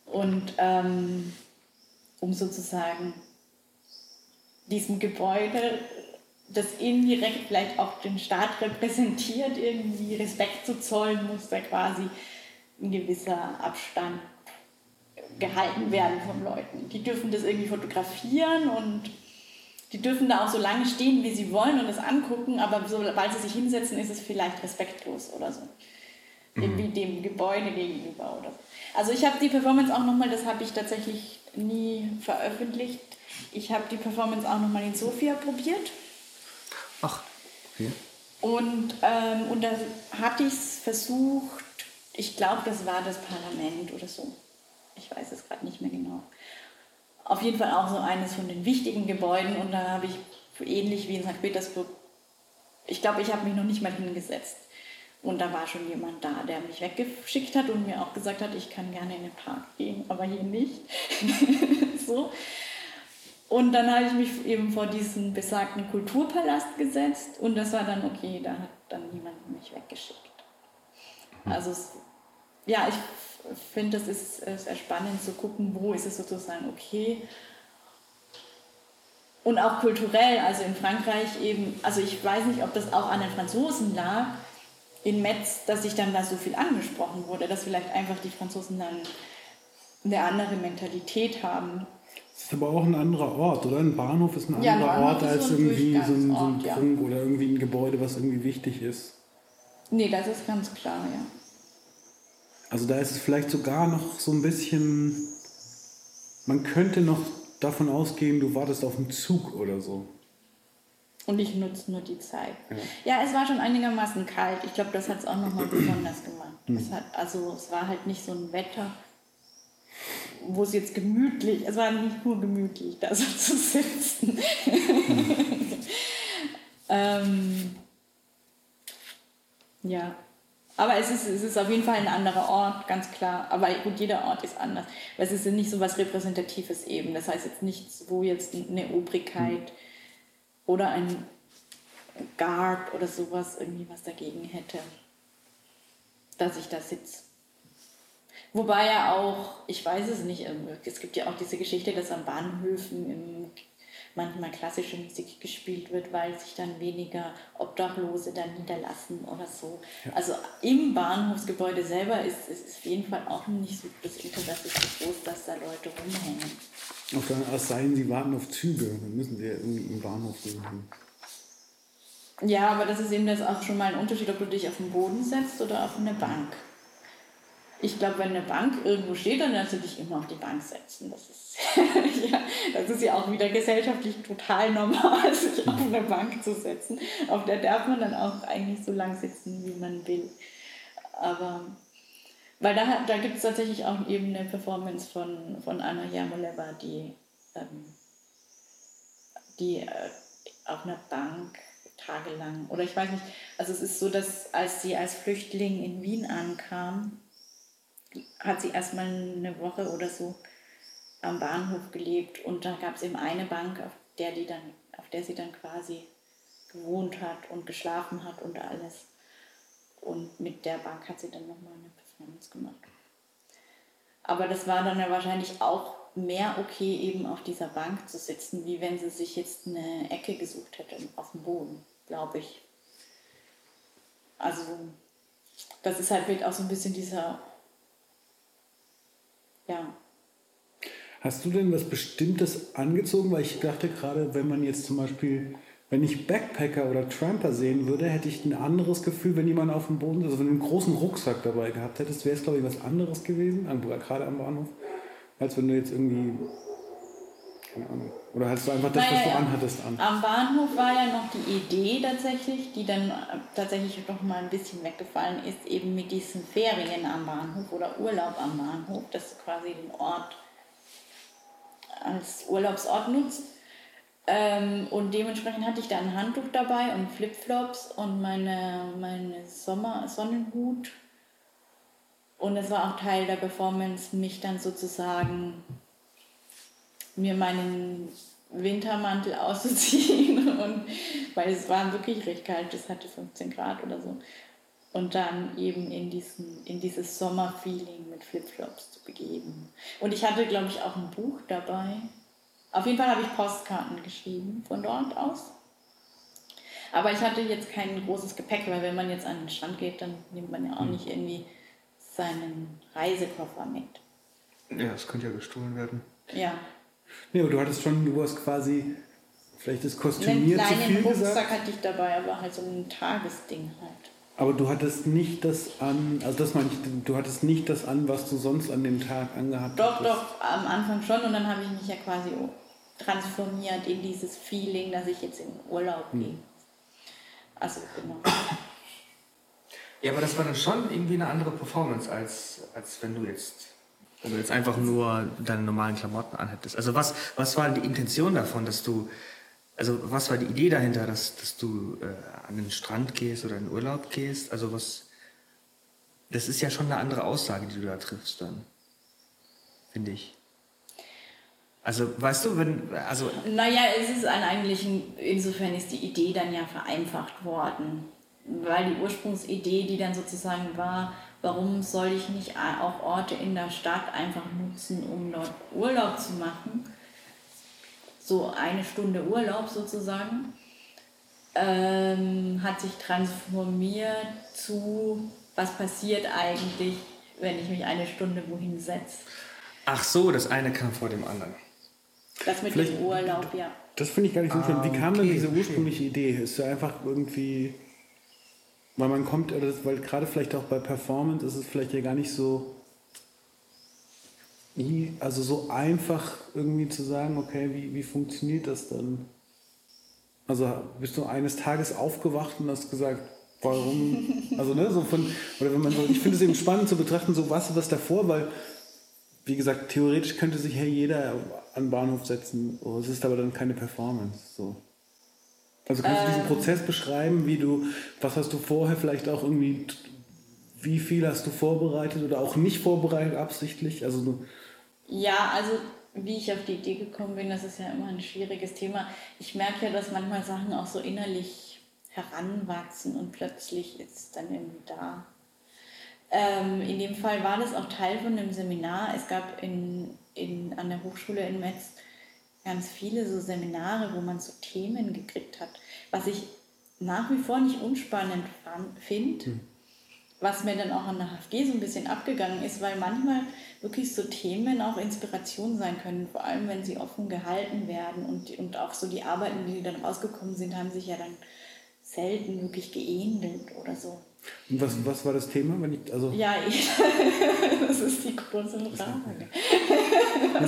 Und ähm, um sozusagen diesem Gebäude, das indirekt vielleicht auch den Staat repräsentiert, irgendwie Respekt zu zollen, muss da quasi ein gewisser Abstand gehalten werden von Leuten. Die dürfen das irgendwie fotografieren und die dürfen da auch so lange stehen, wie sie wollen und das angucken, aber sobald sie sich hinsetzen, ist es vielleicht respektlos oder so. Mhm. Irgendwie dem Gebäude gegenüber oder so. Also ich habe die Performance auch nochmal, das habe ich tatsächlich nie veröffentlicht. Ich habe die Performance auch nochmal in Sofia probiert. Ach, okay. Und, ähm, und da hatte ich es versucht, ich glaube, das war das Parlament oder so. Ich weiß es gerade nicht mehr genau. Auf jeden Fall auch so eines von den wichtigen Gebäuden und da habe ich ähnlich wie in St. Petersburg, ich glaube, ich habe mich noch nicht mal hingesetzt. Und da war schon jemand da, der mich weggeschickt hat und mir auch gesagt hat, ich kann gerne in den Park gehen, aber hier nicht. so. Und dann habe ich mich eben vor diesen besagten Kulturpalast gesetzt und das war dann okay, da hat dann niemand mich weggeschickt. Also es, ja, ich finde, es ist sehr spannend zu gucken, wo ist es sozusagen okay. Und auch kulturell, also in Frankreich eben, also ich weiß nicht, ob das auch an den Franzosen lag, in Metz, dass ich dann da so viel angesprochen wurde, dass vielleicht einfach die Franzosen dann eine andere Mentalität haben. Das ist aber auch ein anderer Ort, oder? Ein Bahnhof ist ein anderer ja, ein Ort als so irgendwie so ein, so ein Ort, Trunk ja. oder irgendwie ein Gebäude, was irgendwie wichtig ist. Nee, das ist ganz klar, ja. Also da ist es vielleicht sogar noch so ein bisschen, man könnte noch davon ausgehen, du wartest auf einen Zug oder so. Und ich nutze nur die Zeit. Ja. ja, es war schon einigermaßen kalt. Ich glaube, das hat es auch nochmal besonders gemacht. Mhm. Es hat, also es war halt nicht so ein Wetter, wo es jetzt gemütlich, es war nicht nur gemütlich, da so zu sitzen. Mhm. ähm, ja, aber es ist, es ist auf jeden Fall ein anderer Ort, ganz klar. Aber gut, jeder Ort ist anders. Weil es ist nicht so was Repräsentatives eben. Das heißt jetzt nichts, wo jetzt eine Obrigkeit hm. oder ein Guard oder sowas irgendwie was dagegen hätte, dass ich da sitze. Wobei ja auch, ich weiß es nicht, es gibt ja auch diese Geschichte, dass an Bahnhöfen im manchmal klassische Musik gespielt wird, weil sich dann weniger Obdachlose dann niederlassen oder so. Ja. Also im Bahnhofsgebäude selber ist es auf jeden Fall auch nicht so das Interesse so groß, dass da Leute rumhängen. Auf der, es sei denn, sie warten auf Züge, dann müssen sie ja irgendwie im Bahnhof gehen. Ja, aber das ist eben das auch schon mal ein Unterschied, ob du dich auf den Boden setzt oder auf eine Bank. Ich glaube, wenn eine Bank irgendwo steht, dann darfst du dich immer auf die Bank setzen. Das ist, ja, das ist ja auch wieder gesellschaftlich total normal, sich auf eine Bank zu setzen. Auf der darf man dann auch eigentlich so lang sitzen, wie man will. Aber, weil da, da gibt es tatsächlich auch eben eine Performance von, von Anna Jamoleva, die, ähm, die äh, auf einer Bank tagelang, oder ich weiß nicht, also es ist so, dass als sie als Flüchtling in Wien ankam, hat sie erstmal eine Woche oder so am Bahnhof gelebt und da gab es eben eine Bank, auf der, die dann, auf der sie dann quasi gewohnt hat und geschlafen hat und alles. Und mit der Bank hat sie dann nochmal eine Performance gemacht. Aber das war dann ja wahrscheinlich auch mehr okay, eben auf dieser Bank zu sitzen, wie wenn sie sich jetzt eine Ecke gesucht hätte auf dem Boden, glaube ich. Also, das ist halt auch so ein bisschen dieser ja. Hast du denn was Bestimmtes angezogen? Weil ich dachte gerade, wenn man jetzt zum Beispiel, wenn ich Backpacker oder Tramper sehen würde, hätte ich ein anderes Gefühl, wenn jemand auf dem Boden, also wenn du einen großen Rucksack dabei gehabt hättest, wäre es glaube ich was anderes gewesen, gerade am Bahnhof, als wenn du jetzt irgendwie keine Ahnung. Oder hast du einfach das, was du anhattest, an? Am Bahnhof war ja noch die Idee tatsächlich, die dann tatsächlich noch mal ein bisschen weggefallen ist, eben mit diesen Ferien am Bahnhof oder Urlaub am Bahnhof, dass du quasi den Ort als Urlaubsort nutzt. Ähm, und dementsprechend hatte ich da ein Handtuch dabei und Flipflops und meine, meine Sommer Sonnenhut. Und es war auch Teil der Performance, mich dann sozusagen mir meinen Wintermantel auszuziehen und weil es war wirklich recht kalt, es hatte 15 Grad oder so. Und dann eben in, diesen, in dieses Sommerfeeling mit Flipflops zu begeben. Und ich hatte, glaube ich, auch ein Buch dabei. Auf jeden Fall habe ich Postkarten geschrieben von dort aus. Aber ich hatte jetzt kein großes Gepäck, weil wenn man jetzt an den Strand geht, dann nimmt man ja auch hm. nicht irgendwie seinen Reisekoffer mit. Ja, das könnte ja gestohlen werden. Ja, Nee, aber du hattest schon, du hast quasi vielleicht das kostümiert zu viel Rucksack gesagt. hatte ich dabei, aber halt so ein Tagesding halt. Aber du hattest nicht das an, also das meine ich, du hattest nicht das an, was du sonst an dem Tag angehabt doch, hattest. Doch, doch, am Anfang schon und dann habe ich mich ja quasi transformiert in dieses Feeling, dass ich jetzt in Urlaub hm. gehe. Also genau. Ja, aber das war dann schon irgendwie eine andere Performance, als, als wenn du jetzt, wenn jetzt einfach nur deine normalen Klamotten anhättest. Also was, was war die Intention davon, dass du, also was war die Idee dahinter, dass, dass du äh, an den Strand gehst oder in den Urlaub gehst? Also was, das ist ja schon eine andere Aussage, die du da triffst dann, finde ich. Also, weißt du, wenn, also... Naja, es ist ein eigentlich, insofern ist die Idee dann ja vereinfacht worden weil die Ursprungsidee, die dann sozusagen war, warum soll ich nicht auch Orte in der Stadt einfach nutzen, um dort Urlaub zu machen, so eine Stunde Urlaub sozusagen, ähm, hat sich transformiert zu, was passiert eigentlich, wenn ich mich eine Stunde wohin setze. Ach so, das eine kam vor dem anderen. Das mit Vielleicht, dem Urlaub, ja. Das finde ich gar nicht so schlimm. Wie kam okay, denn diese ursprüngliche okay. Idee? Ist ja einfach irgendwie weil man kommt, weil gerade vielleicht auch bei Performance ist es vielleicht ja gar nicht so, also so einfach irgendwie zu sagen, okay, wie, wie funktioniert das dann? Also bist du eines Tages aufgewacht und hast gesagt, warum? Also ne, so von, oder wenn man so, ich finde es eben spannend zu betrachten, so was was davor, weil wie gesagt, theoretisch könnte sich ja jeder an den Bahnhof setzen, oh, es ist aber dann keine Performance. So. Also kannst du diesen ähm. Prozess beschreiben, wie du, was hast du vorher vielleicht auch irgendwie, wie viel hast du vorbereitet oder auch nicht vorbereitet absichtlich? Also ja, also wie ich auf die Idee gekommen bin, das ist ja immer ein schwieriges Thema. Ich merke ja, dass manchmal Sachen auch so innerlich heranwachsen und plötzlich ist es dann irgendwie da. Ähm, in dem Fall war das auch Teil von einem Seminar. Es gab in, in, an der Hochschule in Metz ganz viele so Seminare, wo man so Themen gekriegt hat, was ich nach wie vor nicht unspannend finde, hm. was mir dann auch an der HFG so ein bisschen abgegangen ist, weil manchmal wirklich so Themen auch Inspiration sein können, vor allem wenn sie offen gehalten werden und, und auch so die Arbeiten, die dann rausgekommen sind, haben sich ja dann selten wirklich geähnelt oder so. Und was, was war das Thema? Wenn ich, also ja, ich, das ist die große Frage.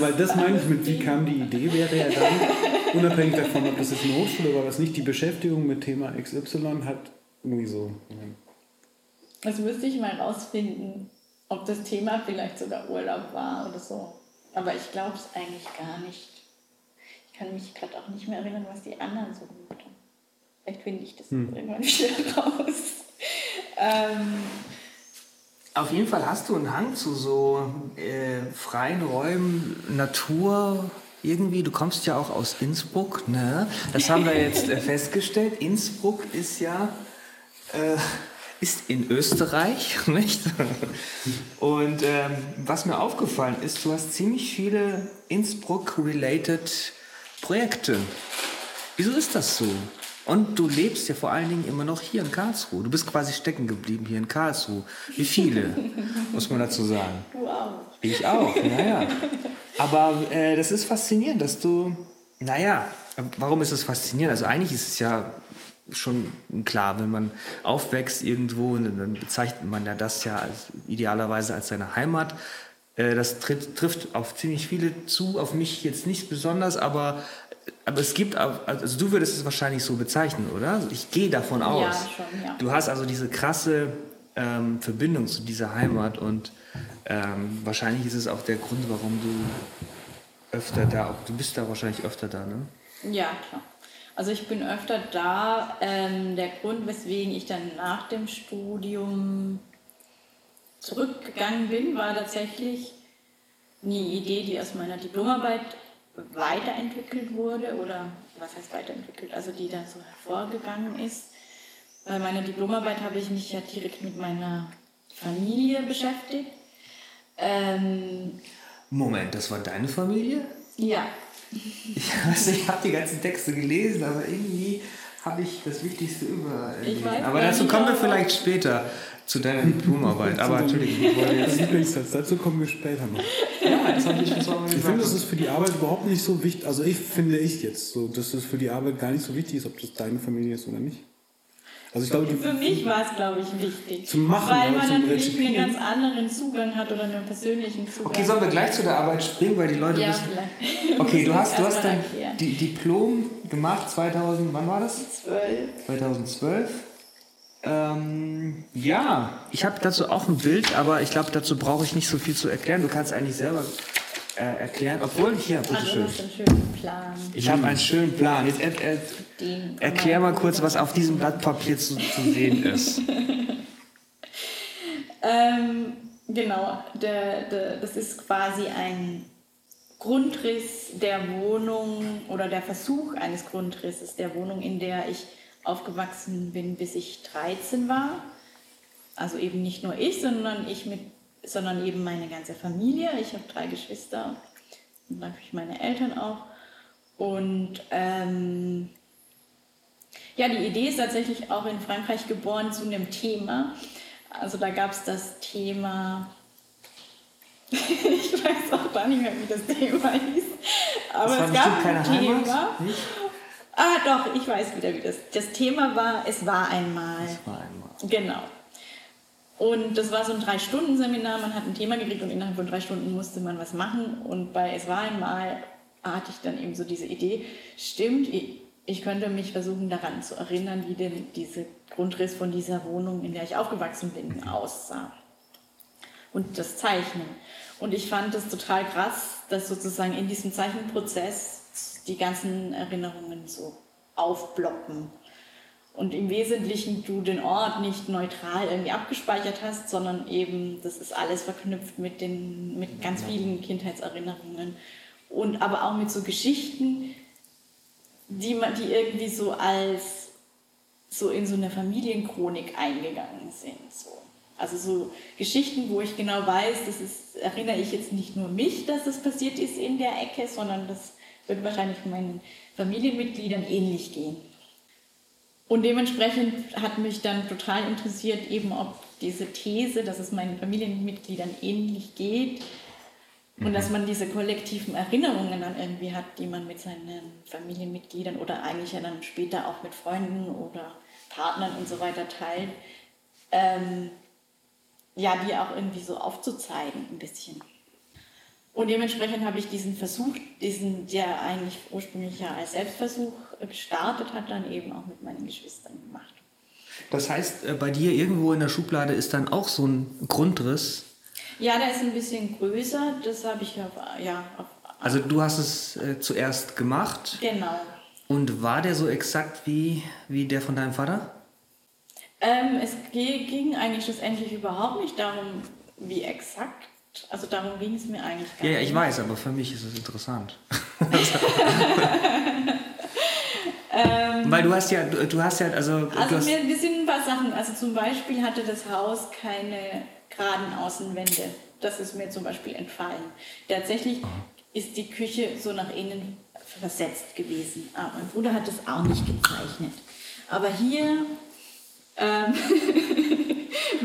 Weil das meine ich mit, wie kam die Idee, wäre ja dann, unabhängig davon, ob das jetzt eine Hochschule war, was nicht die Beschäftigung mit Thema XY hat, irgendwie so. Das müsste ich mal rausfinden, ob das Thema vielleicht sogar Urlaub war oder so. Aber ich glaube es eigentlich gar nicht. Ich kann mich gerade auch nicht mehr erinnern, was die anderen so gemacht haben. Vielleicht finde ich das hm. irgendwann wieder raus. Ähm, auf jeden Fall hast du einen Hang zu so äh, freien Räumen, Natur. Irgendwie, du kommst ja auch aus Innsbruck, ne? Das haben wir jetzt äh, festgestellt. Innsbruck ist ja äh, ist in Österreich, nicht? Und ähm, was mir aufgefallen ist, du hast ziemlich viele Innsbruck-related Projekte. Wieso ist das so? Und du lebst ja vor allen Dingen immer noch hier in Karlsruhe. Du bist quasi stecken geblieben hier in Karlsruhe. Wie viele, muss man dazu sagen. Du auch. Ich auch, naja. Aber äh, das ist faszinierend, dass du, naja, warum ist es faszinierend? Also eigentlich ist es ja schon klar, wenn man aufwächst irgendwo, dann bezeichnet man ja das ja als, idealerweise als seine Heimat. Äh, das trifft, trifft auf ziemlich viele zu, auf mich jetzt nicht besonders, aber aber es gibt, also du würdest es wahrscheinlich so bezeichnen, oder? Ich gehe davon aus. Ja, schon, ja. Du hast also diese krasse ähm, Verbindung zu dieser Heimat und ähm, wahrscheinlich ist es auch der Grund, warum du öfter da, du bist da wahrscheinlich öfter da, ne? Ja, klar. Also ich bin öfter da. Ähm, der Grund, weswegen ich dann nach dem Studium zurückgegangen bin, war tatsächlich eine Idee, die aus meiner Diplomarbeit weiterentwickelt wurde oder was heißt weiterentwickelt, also die da so hervorgegangen ist. Bei meiner Diplomarbeit habe ich mich ja direkt mit meiner Familie beschäftigt. Ähm, Moment, das war deine Familie? Ja. Ich, also ich habe die ganzen Texte gelesen, aber irgendwie habe ich das Wichtigste über. Aber dazu kommen wir vielleicht später zu deiner Diplomarbeit. Aber natürlich, ich wollte jetzt. Dazu kommen wir später noch. Ja, das habe ich, war Ich finde, das ist für die Arbeit überhaupt nicht so wichtig. Also ich finde ich jetzt so, dass es für die Arbeit gar nicht so wichtig ist, ob das deine Familie ist oder nicht. Also ich glaube, für mich war es, glaube ich, wichtig. Zu machen, weil man natürlich einen ganz anderen Zugang hat oder einen persönlichen Zugang. Okay, sollen wir gleich zu der Arbeit springen, weil die Leute ja, wissen. Vielleicht. Okay, du hast, du hast dein Diplom gemacht 2000, wann war das? 12. 2012. Ähm, ja, ich habe dazu auch ein Bild, aber ich glaube, dazu brauche ich nicht so viel zu erklären. Du kannst eigentlich selber äh, erklären, obwohl hier, Also bitteschön. du hast einen schönen Plan. Ich habe einen schönen Plan. Jetzt er, er, erklär mal kurz, was auf diesem Blatt Papier zu, zu sehen ist. Ähm, genau, der, der, das ist quasi ein Grundriss der Wohnung oder der Versuch eines Grundrisses der Wohnung, in der ich aufgewachsen bin, bis ich 13 war. Also eben nicht nur ich, sondern ich mit, sondern eben meine ganze Familie. Ich habe drei Geschwister und natürlich meine Eltern auch. Und ähm, ja, die Idee ist tatsächlich auch in Frankreich geboren zu einem Thema. Also da gab es das Thema, ich weiß auch gar nicht mehr, wie das Thema hieß, aber es gab ein Thema. Heimat, nicht? Ah, doch, ich weiß wieder, wie das. Das Thema war, es war einmal. Das war einmal. Genau. Und das war so ein Drei-Stunden-Seminar. Man hat ein Thema gekriegt und innerhalb von drei Stunden musste man was machen. Und bei Es war einmal hatte ich dann eben so diese Idee, stimmt, ich ich könnte mich versuchen daran zu erinnern, wie denn dieser Grundriss von dieser Wohnung, in der ich aufgewachsen bin, aussah. Und das Zeichnen. Und ich fand es total krass, dass sozusagen in diesem Zeichenprozess die ganzen Erinnerungen so aufploppen und im Wesentlichen du den Ort nicht neutral irgendwie abgespeichert hast, sondern eben, das ist alles verknüpft mit, den, mit ganz vielen Kindheitserinnerungen und aber auch mit so Geschichten, die, man, die irgendwie so als so in so eine Familienchronik eingegangen sind. So. Also so Geschichten, wo ich genau weiß, das ist, erinnere ich jetzt nicht nur mich, dass das passiert ist in der Ecke, sondern das wird wahrscheinlich meinen Familienmitgliedern ähnlich gehen. Und dementsprechend hat mich dann total interessiert, eben ob diese These, dass es meinen Familienmitgliedern ähnlich geht und dass man diese kollektiven Erinnerungen dann irgendwie hat, die man mit seinen Familienmitgliedern oder eigentlich ja dann später auch mit Freunden oder Partnern und so weiter teilt, ähm, ja, die auch irgendwie so aufzuzeigen ein bisschen. Und dementsprechend habe ich diesen Versuch, diesen, der eigentlich ursprünglich ja als Selbstversuch gestartet hat, dann eben auch mit meinen Geschwistern gemacht. Das heißt, äh, bei dir irgendwo in der Schublade ist dann auch so ein Grundriss. Ja, der ist ein bisschen größer, das habe ich auf, ja, auf, Also du hast es äh, zuerst gemacht. genau. Und war der so exakt wie, wie der von deinem Vater? Ähm, es ging eigentlich schlussendlich überhaupt nicht darum, wie exakt. Also darum ging es mir eigentlich gar Ja, ja, nicht. ich weiß, aber für mich ist es interessant. Weil du hast ja, du, du hast ja, also, Also hast, mir, mir sind ein paar Sachen. Also zum Beispiel hatte das Haus keine geraden Außenwände. Das ist mir zum Beispiel entfallen. Tatsächlich ist die Küche so nach innen versetzt gewesen. Aber mein Bruder hat das auch nicht gezeichnet. Aber hier ähm,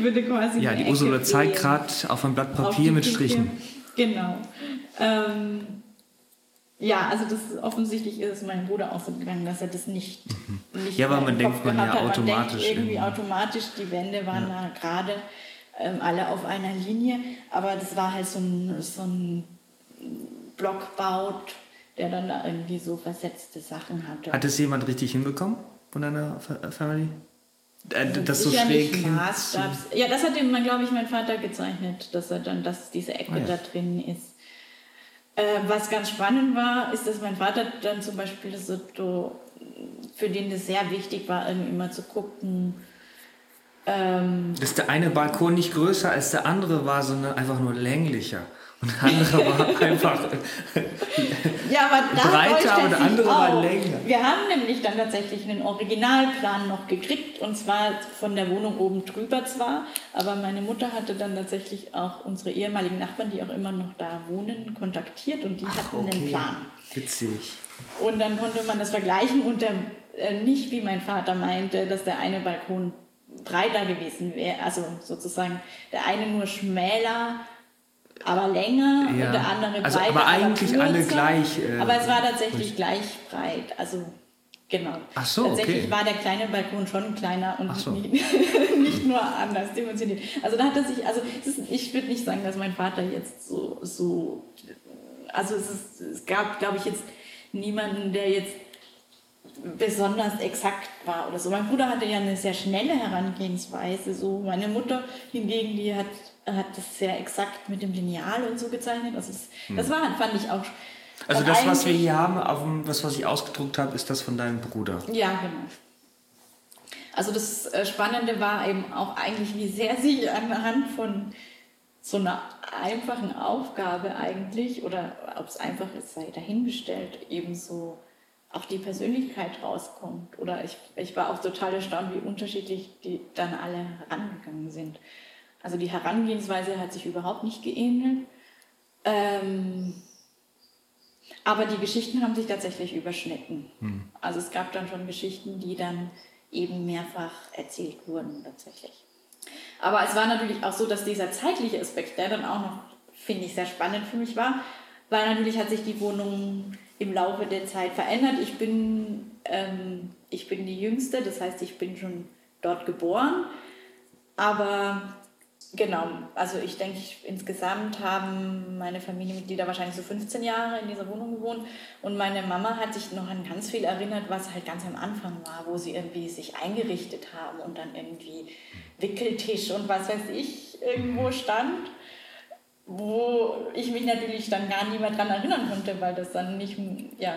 würde quasi. ja, die Ursula zeigt gerade auf ein Blatt Papier mit. Strichen. Genau. Ähm, ja, also das offensichtlich ist es meinem Bruder auch so gegangen, dass er das nicht, nicht Ja, aber man denkt man ja hat. Man automatisch denkt irgendwie automatisch, die Wände waren da gerade ähm, alle auf einer Linie, aber das war halt so ein, so ein Blockbau, der dann da irgendwie so versetzte Sachen hatte. Hat es jemand richtig hinbekommen von deiner Fa- Family? Äh, das so schräg Maßstabs. Ja, das hat ihm, glaube ich, mein Vater gezeichnet, dass er dann, dass diese Ecke Ah, ja. da drin ist. Äh, was ganz spannend war, ist, dass mein Vater dann zum Beispiel so, so für den das sehr wichtig war, irgendwie immer zu gucken. Ähm, dass der eine Balkon nicht größer als der andere war, sondern einfach nur länglicher. Und der andere war einfach. ja, aber da Breiter, er sich andere war länger. Wir haben nämlich dann tatsächlich einen Originalplan noch gekriegt und zwar von der Wohnung oben drüber zwar, aber meine Mutter hatte dann tatsächlich auch unsere ehemaligen Nachbarn, die auch immer noch da wohnen, kontaktiert und die hatten einen Plan. Witzig. Und dann konnte man das vergleichen und der, äh, nicht wie mein Vater meinte, dass der eine Balkon breiter gewesen wäre, also sozusagen der eine nur schmäler, aber länger Ja. und der andere Also, breiter, aber eigentlich kürzer. alle gleich, äh, aber es war tatsächlich gleich breit, also genau. Ach so, Tatsächlich okay. war der kleine Balkon schon kleiner und so. nicht, nicht nur anders dimensioniert. Also da hat er sich, also ist, ich würde nicht sagen, dass mein Vater jetzt so, so also es, ist, es gab, glaube ich, jetzt niemanden, der jetzt besonders exakt war oder so. Mein Bruder hatte ja eine sehr schnelle Herangehensweise. So meine Mutter hingegen, die hat, hat das sehr exakt mit dem Lineal und so gezeichnet. Also das, hm. das war, fand ich auch. Also das, was wir hier haben, auf dem, das, was ich ausgedruckt habe, ist das von deinem Bruder. Ja, genau. Also das äh, Spannende war eben auch eigentlich, wie sehr sich anhand von so einer einfachen Aufgabe eigentlich, oder ob es einfach ist, sei dahingestellt, eben so auch die Persönlichkeit rauskommt. Oder ich, ich war auch total erstaunt, wie unterschiedlich die dann alle herangegangen sind. Also die Herangehensweise hat sich überhaupt nicht geähnelt. Ähm, aber die Geschichten haben sich tatsächlich überschnitten. Hm. Also es gab dann schon Geschichten, die dann eben mehrfach erzählt wurden tatsächlich. Aber es war natürlich auch so, dass dieser zeitliche Aspekt, der dann auch noch, finde ich, sehr spannend für mich war, weil natürlich hat sich die Wohnung im Laufe der Zeit verändert. Ich bin, ähm, ich bin die Jüngste, das heißt, ich bin schon dort geboren. Aber genau, also ich denke, insgesamt haben meine Familienmitglieder wahrscheinlich so 15 Jahre in dieser Wohnung gewohnt. Und meine Mama hat sich noch an ganz viel erinnert, was halt ganz am Anfang war, wo sie irgendwie sich eingerichtet haben und dann irgendwie Wickeltisch und was weiß ich irgendwo stand wo ich mich natürlich dann gar nicht mehr dran erinnern konnte, weil das dann nicht, ja,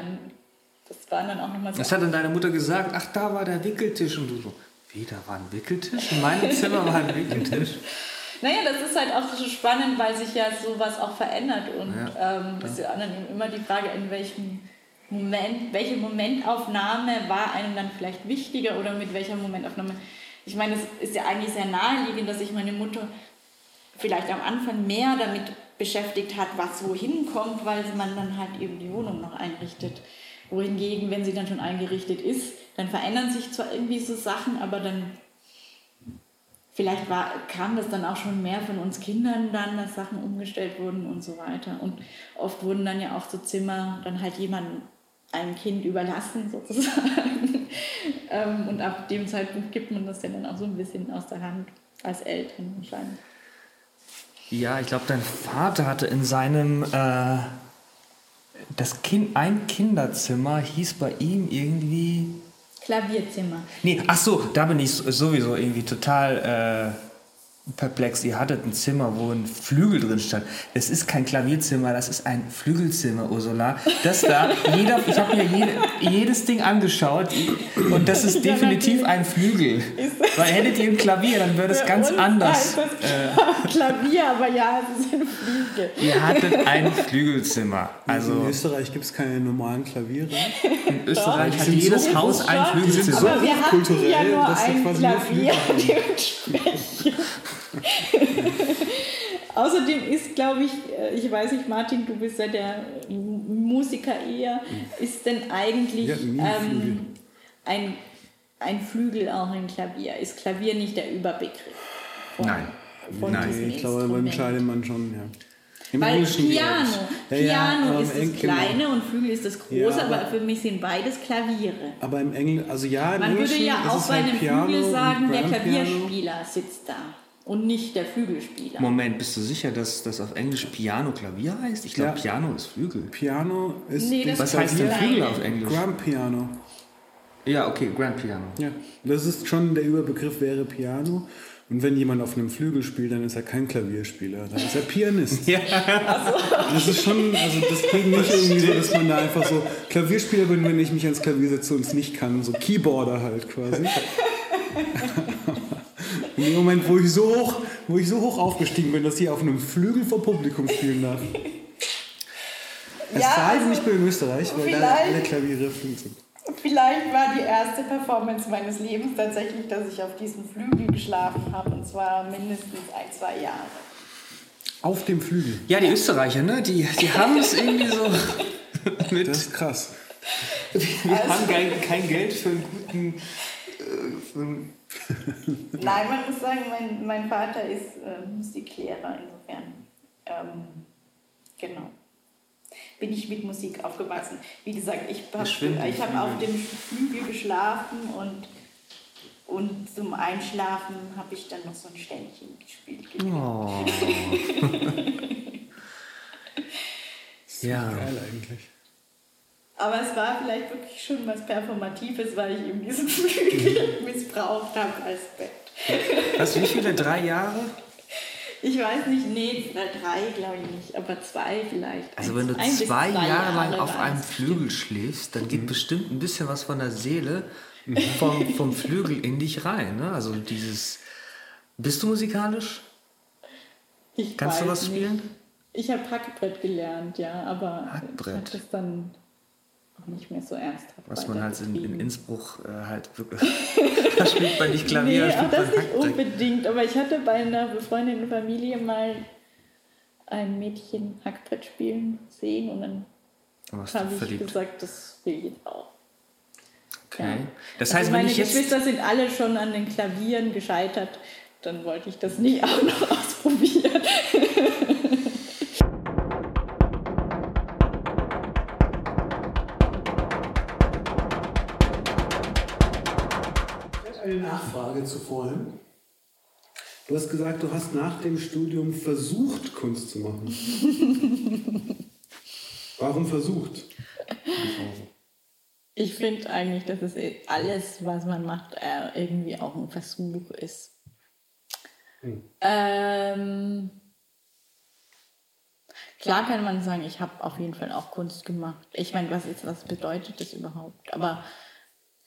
das war dann auch nochmal so. Was hat dann deine Mutter gesagt? Ach, da war der Wickeltisch und du so, wie, da war ein Wickeltisch? In meinem Zimmer war ein Wickeltisch. Naja, das ist halt auch so spannend, weil sich ja sowas auch verändert und ja, ähm, ist ja dann immer die Frage, in welchem Moment, welche Momentaufnahme war einem dann vielleicht wichtiger oder mit welcher Momentaufnahme. Ich meine, es ist ja eigentlich sehr naheliegend, dass ich meine Mutter vielleicht am Anfang mehr damit beschäftigt hat, was wohin kommt, weil man dann halt eben die Wohnung noch einrichtet. Wohingegen, wenn sie dann schon eingerichtet ist, dann verändern sich zwar irgendwie so Sachen, aber dann vielleicht war, kam das dann auch schon mehr von uns Kindern dann, dass Sachen umgestellt wurden und so weiter. Und oft wurden dann ja auch so Zimmer dann halt jemandem, einem Kind überlassen sozusagen. Ähm, und ab dem Zeitpunkt gibt man das ja dann auch so ein bisschen aus der Hand als Eltern wahrscheinlich. Ja, ich glaube, dein Vater hatte in seinem äh, das kind, ein Kinderzimmer hieß bei ihm irgendwie Klavierzimmer. Nee, ach so, da bin ich sowieso irgendwie total äh, perplex. Ihr hattet ein Zimmer, wo ein Flügel drin stand. Das ist kein Klavierzimmer, das ist ein Flügelzimmer, Ursula. Das da, jeder, ich habe mir jede, jedes Ding angeschaut und das ist definitiv ein Flügel. Weil hättet ihr ein Klavier, dann wäre das ganz anders. Das äh, Klavier, aber ja, es ist ein Flügel. Ihr hattet ein Flügelzimmer. Also in Österreich gibt es keine normalen Klaviere. In Österreich hat jedes so Haus ein Flügelzimmer. Aber wir hatten ja nur ein Klavier dementsprechend. Außerdem ist, glaube ich, äh, ich weiß nicht, Martin, du bist ja der Musiker eher, ist denn eigentlich ja, ähm, ein, ein Flügel auch ein Klavier? Ist Klavier nicht der Überbegriff? Von, Nein. Von Nein, ich glaube, beim Scheidemann schon, ja. Im Weil Englischen Piano, ja, Piano ja, ist das Eng kleine genau. und Flügel ist das große, ja, aber, aber, für mich sind beides Klaviere. Aber im Englischen, also ja, im Man Englischen würde ja auch bei halt einem Flügel sagen, der Klavierspieler sitzt da und nicht der Flügelspieler. Moment, bist du sicher, dass das auf Englisch Piano Klavier heißt? Ich glaube, ja. Piano ist Flügel. Piano ist. Nee, das Was heißt denn Flügel auf Englisch? Grand Piano. Ja, okay, Grand Piano. Ja, das ist schon der Überbegriff wäre Piano. Und wenn jemand auf einem Flügel spielt, dann ist er kein Klavierspieler, dann ist er Pianist. ja. Das ist schon, also das klingt nicht irgendwie so, dass man da einfach so Klavierspieler bin, wenn ich mich ans Klavier setze und es nicht kann, so Keyboarder halt quasi. In dem Moment, wo ich so hoch, wo ich so hoch aufgestiegen bin, dass ich auf einem Flügel vor Publikum spielen darf. Es ja, sei denn, also, ich bin in Österreich, weil da alle Klaviere flügel sind. Vielleicht war die erste Performance meines Lebens tatsächlich, dass ich auf diesem Flügel geschlafen habe, und zwar mindestens ein, zwei Jahre. Auf dem Flügel? Ja, die Österreicher, ne? Die, die haben es irgendwie so. Mit das ist krass. Wir also, haben kein, kein Geld für einen guten. Äh, für einen Nein, man muss sagen, mein, mein Vater ist äh, Musiklehrer, insofern. Ähm, genau. Bin ich mit Musik aufgewachsen. Wie gesagt, ich habe hab auf dem Flügel geschlafen und, und zum Einschlafen habe ich dann noch so ein Ständchen gespielt. Oh. ja. Geil eigentlich. Aber es war vielleicht wirklich schon was Performatives, weil ich eben diesen Flügel missbraucht habe als Bett. Was, wie viele? Drei Jahre? Ich weiß nicht, nee, drei glaube ich nicht, aber zwei vielleicht. Also wenn du Ein zwei Jahre lang auf einem Flügel schläfst, dann geht bestimmt ein bisschen was von der Seele vom, vom Flügel in dich rein. Ne? Also dieses... Bist du musikalisch? Ich Kannst du was nicht. spielen? Ich habe Hackbrett gelernt, ja, aber Hackbrett. ich habe das dann auch nicht mehr so ernsthaft Was man halt in, in. Innsbruck äh, halt wirklich... da spielt man nicht Klavier, Nee, auch das nicht unbedingt. Aber ich hatte bei einer befreundeten Familie mal ein Mädchen Hackbrett spielen sehen und dann habe ich verliebt. gesagt, das will ich jetzt auch. Okay. Ja. Das also heißt, wenn meine ich jetzt... Geschwister sind alle schon an den Klavieren gescheitert, dann wollte ich das nicht auch noch ausprobieren. Nachfrage zu vorhin. Du hast gesagt, du hast nach dem Studium versucht, Kunst zu machen. Warum versucht? Ich finde eigentlich, dass es alles, was man macht, äh, irgendwie auch ein Versuch ist. Ähm, klar kann man sagen, ich habe auf jeden Fall auch Kunst gemacht. Ich meine, was, ist, was bedeutet das überhaupt? Aber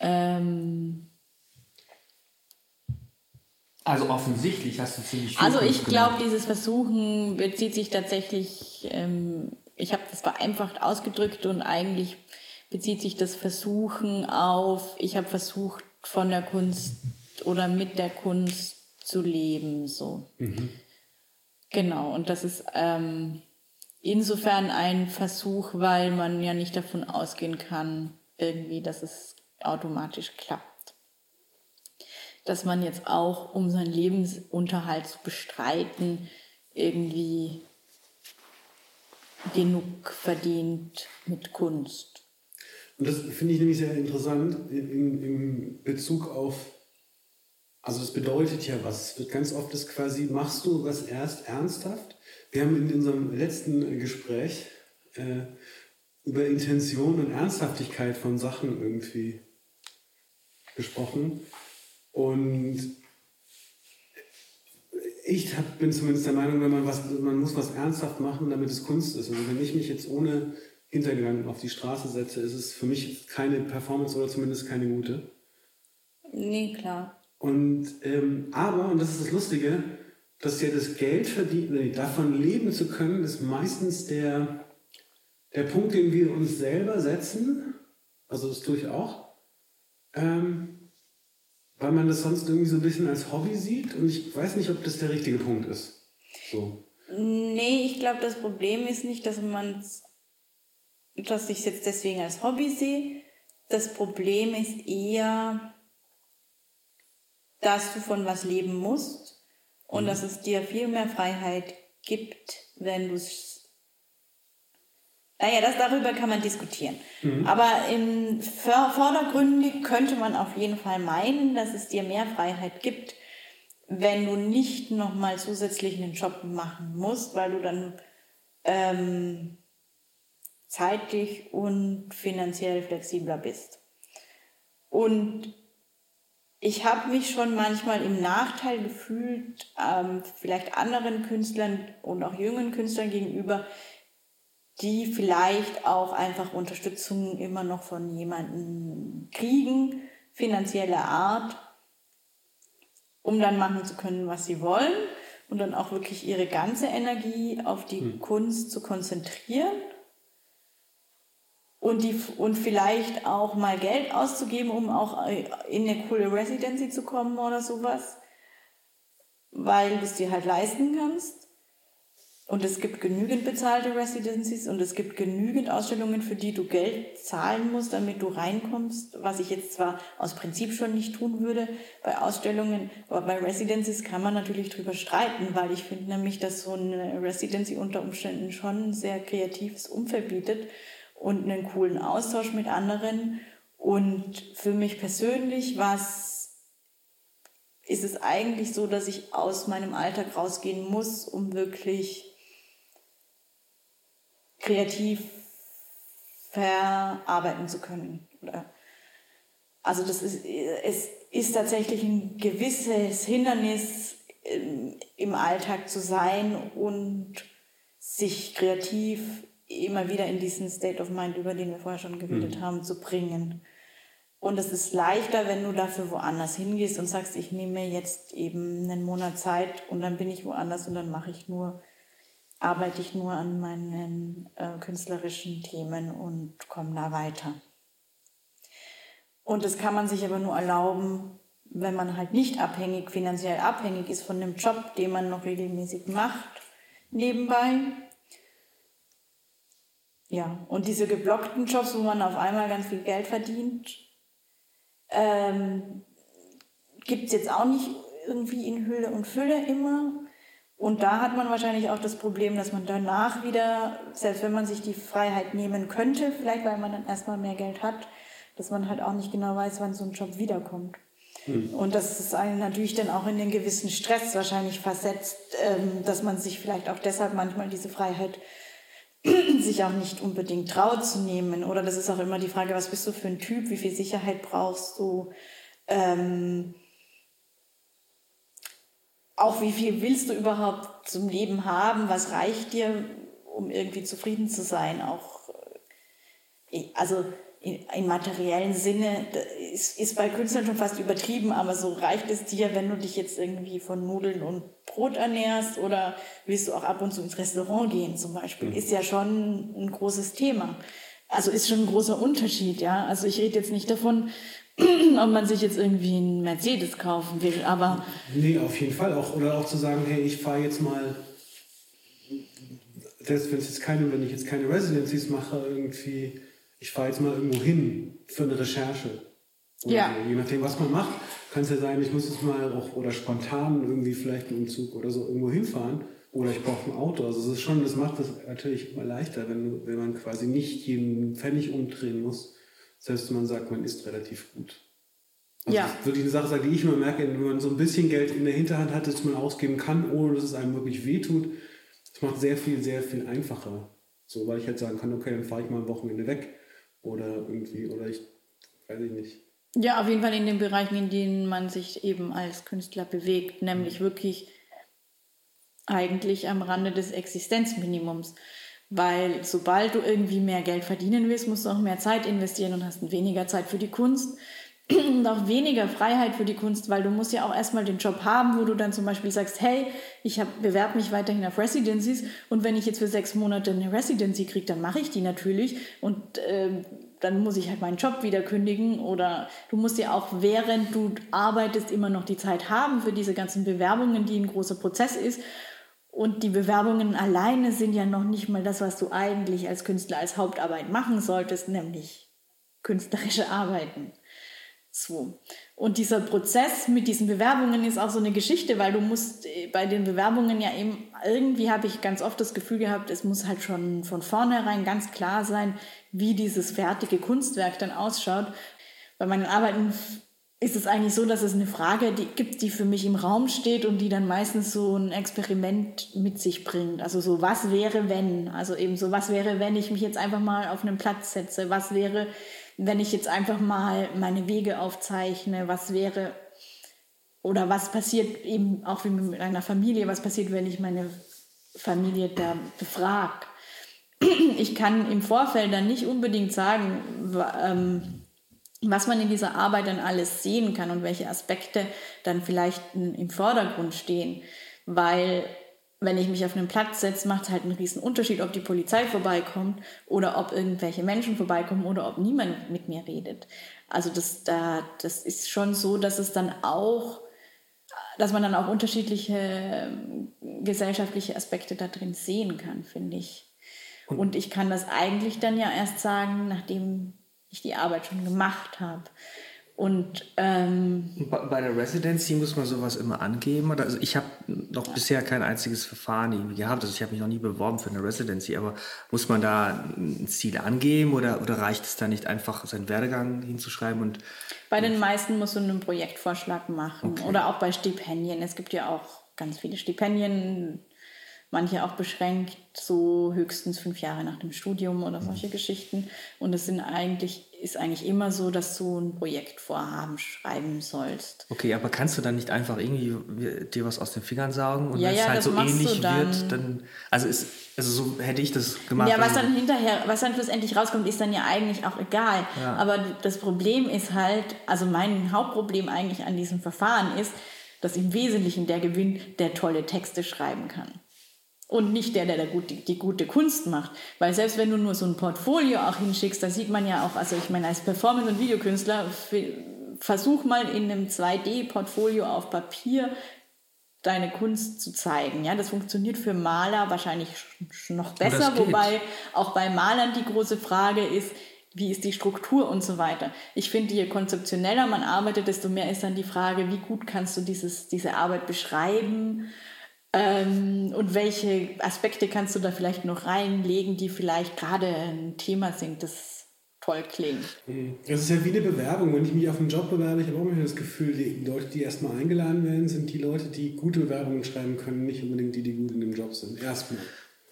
ähm, Also offensichtlich hast du ziemlich viel Also ich glaube, dieses Versuchen bezieht sich tatsächlich, ähm, ich habe das vereinfacht ausgedrückt und eigentlich bezieht sich das Versuchen auf, ich habe versucht von der Kunst oder mit der Kunst zu leben, so. Genau, und das ist ähm, insofern ein Versuch, weil man ja nicht davon ausgehen kann, irgendwie, dass es automatisch klappt dass man jetzt auch, um seinen Lebensunterhalt zu bestreiten, irgendwie genug verdient mit Kunst. Und das finde ich nämlich sehr interessant im, im Bezug auf, also das bedeutet ja was. Es wird ganz oft das quasi, machst du was erst ernsthaft? Wir haben in unserem letzten Gespräch äh, über Intention und Ernsthaftigkeit von Sachen irgendwie gesprochen. Und ich bin zumindest der Meinung, wenn man was, man muss was ernsthaft machen, damit es Kunst ist. Also wenn ich mich jetzt ohne Hintergedanken auf die Straße setze, ist es für mich keine Performance oder zumindest keine gute. Nee, klar. Und ähm, aber, und das ist das Lustige, dass ja das Geld verdient, nee, davon leben zu können, ist meistens der, der Punkt, den wir uns selber setzen. Also das tue ich auch. Ähm, weil man das sonst irgendwie so ein bisschen als Hobby sieht. Und ich weiß nicht, ob das der richtige Punkt ist. So. Nee, ich glaube, das Problem ist nicht, dass man dass ich es jetzt deswegen als Hobby sehe. Das Problem ist eher, dass du von was leben musst und dass es dir viel mehr Freiheit gibt, wenn du es. Naja, das, darüber kann man diskutieren. Aber im Vor- vordergründig könnte man auf jeden Fall meinen, dass es dir mehr Freiheit gibt, wenn du nicht nochmal zusätzlich einen Job machen musst, weil du dann ähm, zeitlich und finanziell flexibler bist. Und ich habe mich schon manchmal im Nachteil gefühlt, ähm, vielleicht anderen Künstlern und auch jungen Künstlern gegenüber, die vielleicht auch einfach Unterstützung immer noch von jemandem kriegen, finanzieller Art, um dann machen zu können, was sie wollen und dann auch wirklich ihre ganze Energie auf die Kunst zu konzentrieren und, die, und vielleicht auch mal Geld auszugeben, um auch in eine coole Residency zu kommen oder sowas, weil du es dir halt leisten kannst. Und es gibt genügend bezahlte Residencies und es gibt genügend Ausstellungen, für die du Geld zahlen musst, damit du reinkommst, was ich jetzt zwar aus Prinzip schon nicht tun würde bei Ausstellungen, aber bei Residencies kann man natürlich drüber streiten, weil ich finde nämlich, dass so eine Residency unter Umständen schon ein sehr kreatives Umfeld bietet und einen coolen Austausch mit anderen. Und für mich persönlich was ist es eigentlich so, dass ich aus meinem Alltag rausgehen muss, um wirklich kreativ verarbeiten zu können. Also das ist, es ist tatsächlich ein gewisses Hindernis im Alltag zu sein und sich kreativ immer wieder in diesen State of Mind, über den wir vorher schon geredet mhm. haben, zu bringen. Und es ist leichter, wenn du dafür woanders hingehst und sagst, ich nehme jetzt eben einen Monat Zeit und dann bin ich woanders und dann mache ich nur, arbeite ich nur an meinen äh, künstlerischen Themen und komme da weiter. Und das kann man sich aber nur erlauben, wenn man halt nicht abhängig, finanziell abhängig ist von dem Job, den man noch regelmäßig macht, nebenbei. Ja, und diese geblockten Jobs, wo man auf einmal ganz viel Geld verdient, ähm, gibt es jetzt auch nicht irgendwie in Hülle und Fülle immer. Und da hat man wahrscheinlich auch das Problem, dass man danach wieder, selbst wenn man sich die Freiheit nehmen könnte, vielleicht weil man dann erstmal mehr Geld hat, dass man halt auch nicht genau weiß, wann so ein Job wiederkommt. Mhm. Und das ist einen natürlich dann auch in den gewissen Stress wahrscheinlich versetzt, ähm, dass man sich vielleicht auch deshalb manchmal diese Freiheit sich auch nicht unbedingt traut zu nehmen. Oder das ist auch immer die Frage, was bist du für ein Typ, wie viel Sicherheit brauchst du? Ähm, auch wie viel willst du überhaupt zum Leben haben? Was reicht dir, um irgendwie zufrieden zu sein? Auch, äh, also in, materiellen Sinne ist, ist bei Künstlern schon fast übertrieben, aber so reicht es dir, wenn du dich jetzt irgendwie von Nudeln und Brot ernährst oder willst du auch ab und zu ins Restaurant gehen zum Beispiel, mhm. ist ja schon ein großes Thema. Also ist schon ein großer Unterschied, ja. Also ich rede jetzt nicht davon, ob man sich jetzt irgendwie einen Mercedes kaufen will, aber... Nee, auf jeden Fall auch. Oder auch zu sagen, hey, ich fahre jetzt mal selbst wenn es jetzt keine, wenn ich jetzt keine Residencies mache, irgendwie ich fahre jetzt mal irgendwo hin für eine Recherche. ja. So. Je nachdem, was man macht, kann es ja sein, ich muss jetzt mal auch oder spontan irgendwie vielleicht einen Umzug oder so irgendwo hinfahren. Oder ich brauche ein Auto. Also es ist schon, das macht es natürlich immer leichter, wenn, wenn man quasi nicht jeden Pfennig umdrehen muss. Selbst wenn man sagt, man ist relativ gut. Also ja. Das ist wirklich eine Sache, die ich immer merke, wenn man so ein bisschen Geld in der Hinterhand hat, das man ausgeben kann, ohne dass es einem wirklich wehtut. Das macht sehr viel, sehr viel einfacher. So, weil ich halt sagen kann, okay, dann fahre ich mal ein Wochenende weg oder irgendwie, oder ich weiß ich nicht. Ja, auf jeden Fall in den Bereichen, in denen man sich eben als Künstler bewegt, nämlich mhm. wirklich eigentlich am Rande des Existenzminimums. Weil sobald du irgendwie mehr Geld verdienen willst, musst du auch mehr Zeit investieren und hast weniger Zeit für die Kunst und auch weniger Freiheit für die Kunst, weil du musst ja auch erstmal den Job haben, wo du dann zum Beispiel sagst, hey, ich bewerbe mich weiterhin auf Residencies und wenn ich jetzt für sechs Monate eine Residency kriege, dann mache ich die natürlich und äh, dann muss ich halt meinen Job wieder kündigen oder du musst ja auch während du arbeitest immer noch die Zeit haben für diese ganzen Bewerbungen, die ein großer Prozess ist. Und die Bewerbungen alleine sind ja noch nicht mal das, was du eigentlich als Künstler als Hauptarbeit machen solltest, nämlich künstlerische Arbeiten. So. Und dieser Prozess mit diesen Bewerbungen ist auch so eine Geschichte, weil du musst äh, bei den Bewerbungen ja eben, irgendwie habe ich ganz oft das Gefühl gehabt, es muss halt schon von vornherein ganz klar sein, wie dieses fertige Kunstwerk dann ausschaut. Bei meinen Arbeiten ist es eigentlich so, dass es eine Frage die gibt, die für mich im Raum steht und die dann meistens so ein Experiment mit sich bringt. Also so, was wäre, wenn? Also eben so, was wäre, wenn ich mich jetzt einfach mal auf einen Platz setze? Was wäre, wenn ich jetzt einfach mal meine Wege aufzeichne, was wäre oder was passiert eben auch wie mit einer Familie, was passiert, wenn ich meine Familie da befrage. Ich kann im Vorfeld dann nicht unbedingt sagen, ähm, was man in dieser Arbeit dann alles sehen kann und welche Aspekte dann vielleicht im Vordergrund stehen, weil wenn ich mich auf einen Platz setze, macht es halt einen riesen Unterschied, ob die Polizei vorbeikommt oder ob irgendwelche Menschen vorbeikommen oder ob niemand mit mir redet. Also das, da, das ist schon so, dass es dann auch, dass man dann auch unterschiedliche ähm, gesellschaftliche Aspekte da drin sehen kann, finde ich. Und, Und ich kann das eigentlich dann ja erst sagen, nachdem ich die Arbeit schon gemacht habe. Und ähm, bei der Residency muss man sowas immer angeben. Also ich habe noch ja. bisher kein einziges Verfahren gehabt. Also ich habe mich noch nie beworben für eine Residency. Aber muss man da ein Ziel angeben oder, oder reicht es da nicht einfach, seinen Werdegang hinzuschreiben? Und, bei den meisten musst du einen Projektvorschlag machen okay. oder auch bei Stipendien. Es gibt ja auch ganz viele Stipendien manche auch beschränkt, so höchstens fünf Jahre nach dem Studium oder solche Geschichten. Und es sind eigentlich, ist eigentlich immer so, dass du ein Projektvorhaben schreiben sollst. Okay, aber kannst du dann nicht einfach irgendwie dir was aus den Fingern saugen und Ja, wenn es ja, halt das so ähnlich dann. wird, dann. Also, ist, also so hätte ich das gemacht. Ja, was dann hinterher, was dann schlussendlich rauskommt, ist dann ja eigentlich auch egal. Ja. Aber das Problem ist halt, also mein Hauptproblem eigentlich an diesem Verfahren ist, dass im Wesentlichen der gewinnt, der tolle Texte schreiben kann. Und nicht der, der, der gut, die, die gute Kunst macht. Weil selbst wenn du nur so ein Portfolio auch hinschickst, da sieht man ja auch, also ich meine, als Performance- und Videokünstler, versuch mal in einem 2D-Portfolio auf Papier deine Kunst zu zeigen. Ja, das funktioniert für Maler wahrscheinlich sch- noch besser, wobei auch bei Malern die große Frage ist, wie ist die Struktur und so weiter. Ich finde, je konzeptioneller man arbeitet, desto mehr ist dann die Frage, wie gut kannst du dieses, diese Arbeit beschreiben ähm, und welche Aspekte kannst du da vielleicht noch reinlegen, die vielleicht gerade ein Thema sind, das toll klingt. Das ist ja wie eine Bewerbung. Wenn ich mich auf einen Job bewerbe, ich habe auch manchmal das Gefühl, die Leute, die erstmal eingeladen werden, sind die Leute, die gute Bewerbungen schreiben können, nicht unbedingt die, die gut in dem Job sind. Erstmal.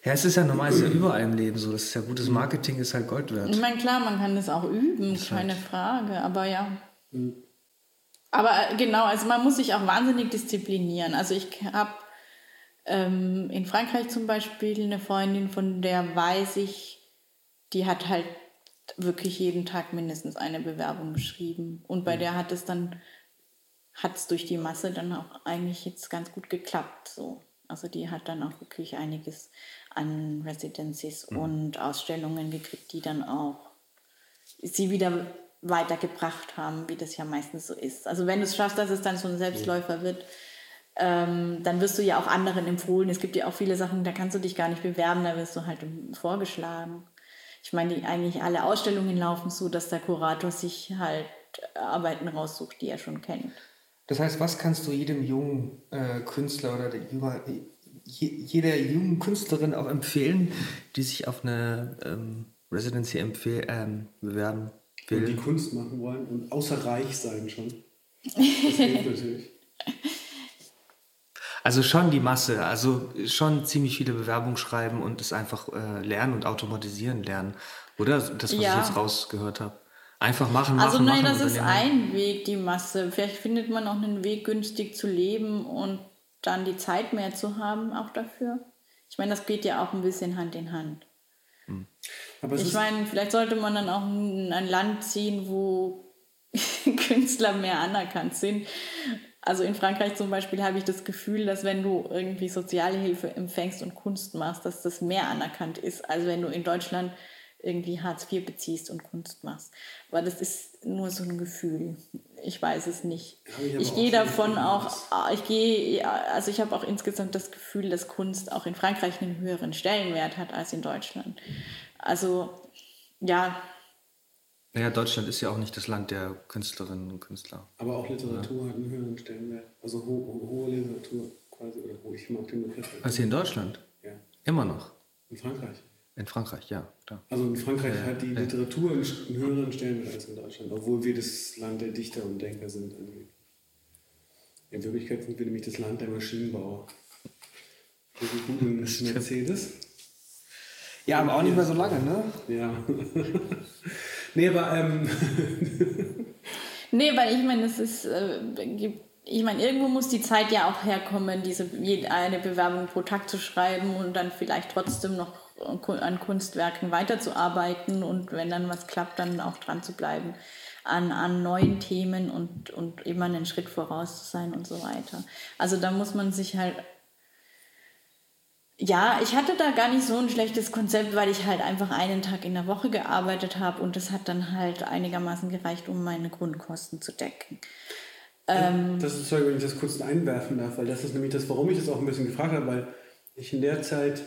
Ja, es ist ja normal, es ist ja überall im Leben so. Das ist ja gutes Marketing, ist halt Gold wert. Ich meine, klar, man kann das auch üben, keine Frage, aber ja. Aber äh, genau, also man muss sich auch wahnsinnig disziplinieren. Also ich habe ähm, in Frankreich zum Beispiel eine Freundin, von der weiß ich, die hat halt wirklich jeden Tag mindestens eine Bewerbung geschrieben. Und bei der hat es dann, hat es durch die Masse dann auch eigentlich jetzt ganz gut geklappt. So. Also die hat dann auch wirklich einiges an Residencies und Ausstellungen gekriegt, die dann auch sie wieder weitergebracht haben, wie das ja meistens so ist. Also wenn du es schaffst, dass es dann so ein Selbstläufer wird, ähm, dann wirst du ja auch anderen empfohlen. Es gibt ja auch viele Sachen, da kannst du dich gar nicht bewerben, da wirst du halt vorgeschlagen. Ich meine, die, eigentlich alle Ausstellungen laufen so, dass der Kurator sich halt Arbeiten raussucht, die er schon kennt. Das heißt, was kannst du jedem jungen äh, Künstler oder der, junger- je, jeder jungen Künstlerin auch empfehlen, die sich auf eine ähm, Residency empfehl, ähm, bewerben Und die will? Kunst machen wollen und außer reich sein schon. Das hilft natürlich. Also schon die Masse, also schon ziemlich viele Bewerbungen schreiben und es einfach äh, lernen und automatisieren lernen. Oder das, was Ja. ich jetzt rausgehört habe. Einfach machen, machen, Also nein, machen. das ist ein Weg, die Masse. Vielleicht findet man auch einen Weg, günstig zu leben und dann die Zeit mehr zu haben auch dafür. Ich meine, das geht ja auch ein bisschen Hand in Hand. Aber es Ich meine, vielleicht sollte man dann auch in ein Land ziehen, wo Künstler mehr anerkannt sind. Also in Frankreich zum Beispiel habe ich das Gefühl, dass wenn du irgendwie Sozialhilfe empfängst und Kunst machst, dass das mehr anerkannt ist, als wenn du in Deutschland irgendwie Hartz IV beziehst und Kunst machst. Aber das ist nur so ein Gefühl. Ich weiß es nicht. Ich aber Ich gehe davon auch, ah, ich gehe, also ich habe auch insgesamt das Gefühl, dass Kunst auch in Frankreich einen höheren Stellenwert hat als in Deutschland. Also, ja, Naja, Deutschland ist ja auch nicht das Land der Künstlerinnen und Künstler. aber auch Literatur hat einen höheren Stellenwert. Also ho ho hohe Literatur quasi. Oder ho ich mag den Begriff. Also hier in Deutschland? Ja. Immer noch. In Frankreich. In Frankreich, ja. Klar. Also in Frankreich hat die Literatur einen einen höheren Stellenwert als in Deutschland, obwohl wir das Land der Dichter und Denker sind. angeblich. In Wirklichkeit sind wir nämlich das Land der Maschinenbauer. Wir sind gut in Mercedes. Ja, aber auch nicht mehr so lange, ne? Ja. nee, aber ähm, Nee, weil ich meine, es ist, äh, ich meine, irgendwo muss die Zeit ja auch herkommen, diese eine Bewerbung pro Tag zu schreiben und dann vielleicht trotzdem noch an Kunstwerken weiterzuarbeiten und wenn dann was klappt, dann auch dran zu bleiben an, an neuen Themen und, und immer einen Schritt voraus zu sein und so weiter. Also da muss man sich halt ja, ich hatte da gar nicht so ein schlechtes Konzept, weil ich halt einfach einen Tag in der Woche gearbeitet habe und das hat dann halt einigermaßen gereicht, um meine Grundkosten zu decken. das ist, sorry, wenn ich das kurz einwerfen darf, weil das ist nämlich das, warum ich das auch ein bisschen gefragt habe, weil ich in der Zeit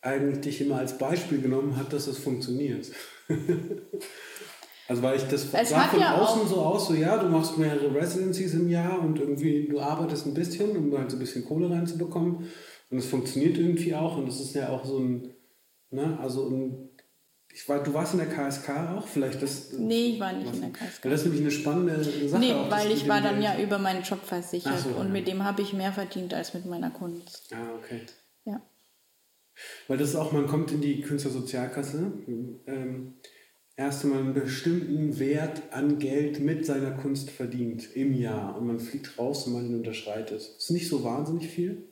eigentlich dich immer als Beispiel genommen habe, dass es funktioniert. also weil ich das Es sah von ja außen so aus, so ja, du machst mehrere Residencies im Jahr und irgendwie du arbeitest ein bisschen, um halt so ein bisschen Kohle reinzubekommen und es funktioniert irgendwie auch und es ist ja auch so ein, ne, also ein, ich war, du warst in der KSK auch, vielleicht das... Nee, ich war nicht in der KSK. Das ist nämlich eine spannende Sache. Nee, auch, weil ich war dann ja über meinen Job versichert so, und ja. mit dem habe ich mehr verdient als mit meiner Kunst. Ah, okay. Ja. Weil das ist auch, man kommt in die Künstlersozialkasse, ähm, erst einmal einen bestimmten Wert an Geld mit seiner Kunst verdient im Jahr und man fliegt raus, wenn man ihn unterschreitet. Das ist nicht so wahnsinnig viel,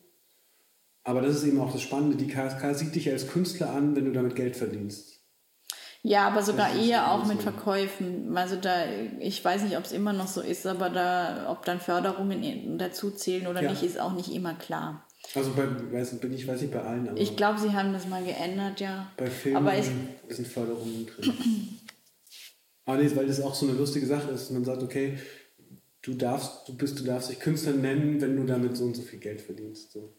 aber das ist eben auch das Spannende. Die KSK sieht dich als Künstler an, wenn du damit Geld verdienst. Ja, aber sogar eher auch mit Verkäufen. Also da, ich weiß nicht, ob es immer noch so ist, aber da, ob dann Förderungen dazu zählen oder ja. nicht, ist auch nicht immer klar. Also bei, weiß, bin ich weiß nicht bei allen, aber. Ich glaube, sie haben das mal geändert, ja. Bei Filmen aber ich, sind Förderungen drin. aber nee, weil das auch so eine lustige Sache ist. Man sagt, okay, du darfst, du bist, du darfst dich Künstler nennen, wenn du damit so und so viel Geld verdienst. So.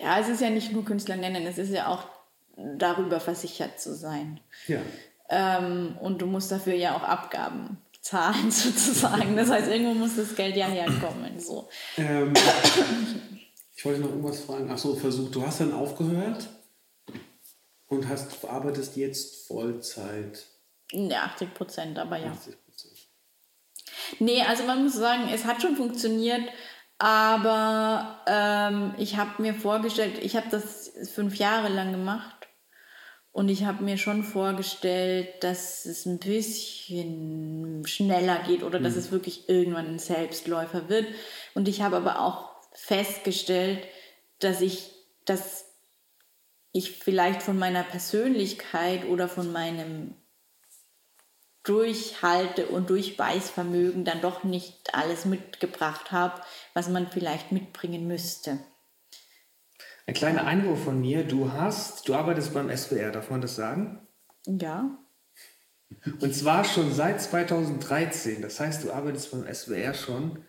Ja, es ist ja nicht nur Künstler nennen, es ist ja auch darüber versichert zu sein. Ja. Ähm, und du musst dafür ja auch Abgaben zahlen sozusagen. Das heißt, irgendwo muss das Geld ja herkommen. So. Ähm, ich wollte noch irgendwas fragen. Ach so, Versuch. Du hast dann aufgehört und hast arbeitest jetzt Vollzeit. Ja, 80 Prozent, aber ja. 80 Nee, also man muss sagen, es hat schon funktioniert, aber ähm, ich habe mir vorgestellt, ich habe das fünf Jahre lang gemacht und ich habe mir schon vorgestellt, dass es ein bisschen schneller geht oder mhm. dass es wirklich irgendwann ein Selbstläufer wird. Und ich habe aber auch festgestellt, dass ich, dass ich vielleicht von meiner Persönlichkeit oder von meinem Durchhalte- und Durchbeißvermögen dann doch nicht alles mitgebracht habe, was man vielleicht mitbringen müsste. Ein kleiner Einwurf von mir. Du hast, du arbeitest beim SWR, darf man das sagen? Ja. Und zwar schon seit 2013. Das heißt, du arbeitest beim SWR schon.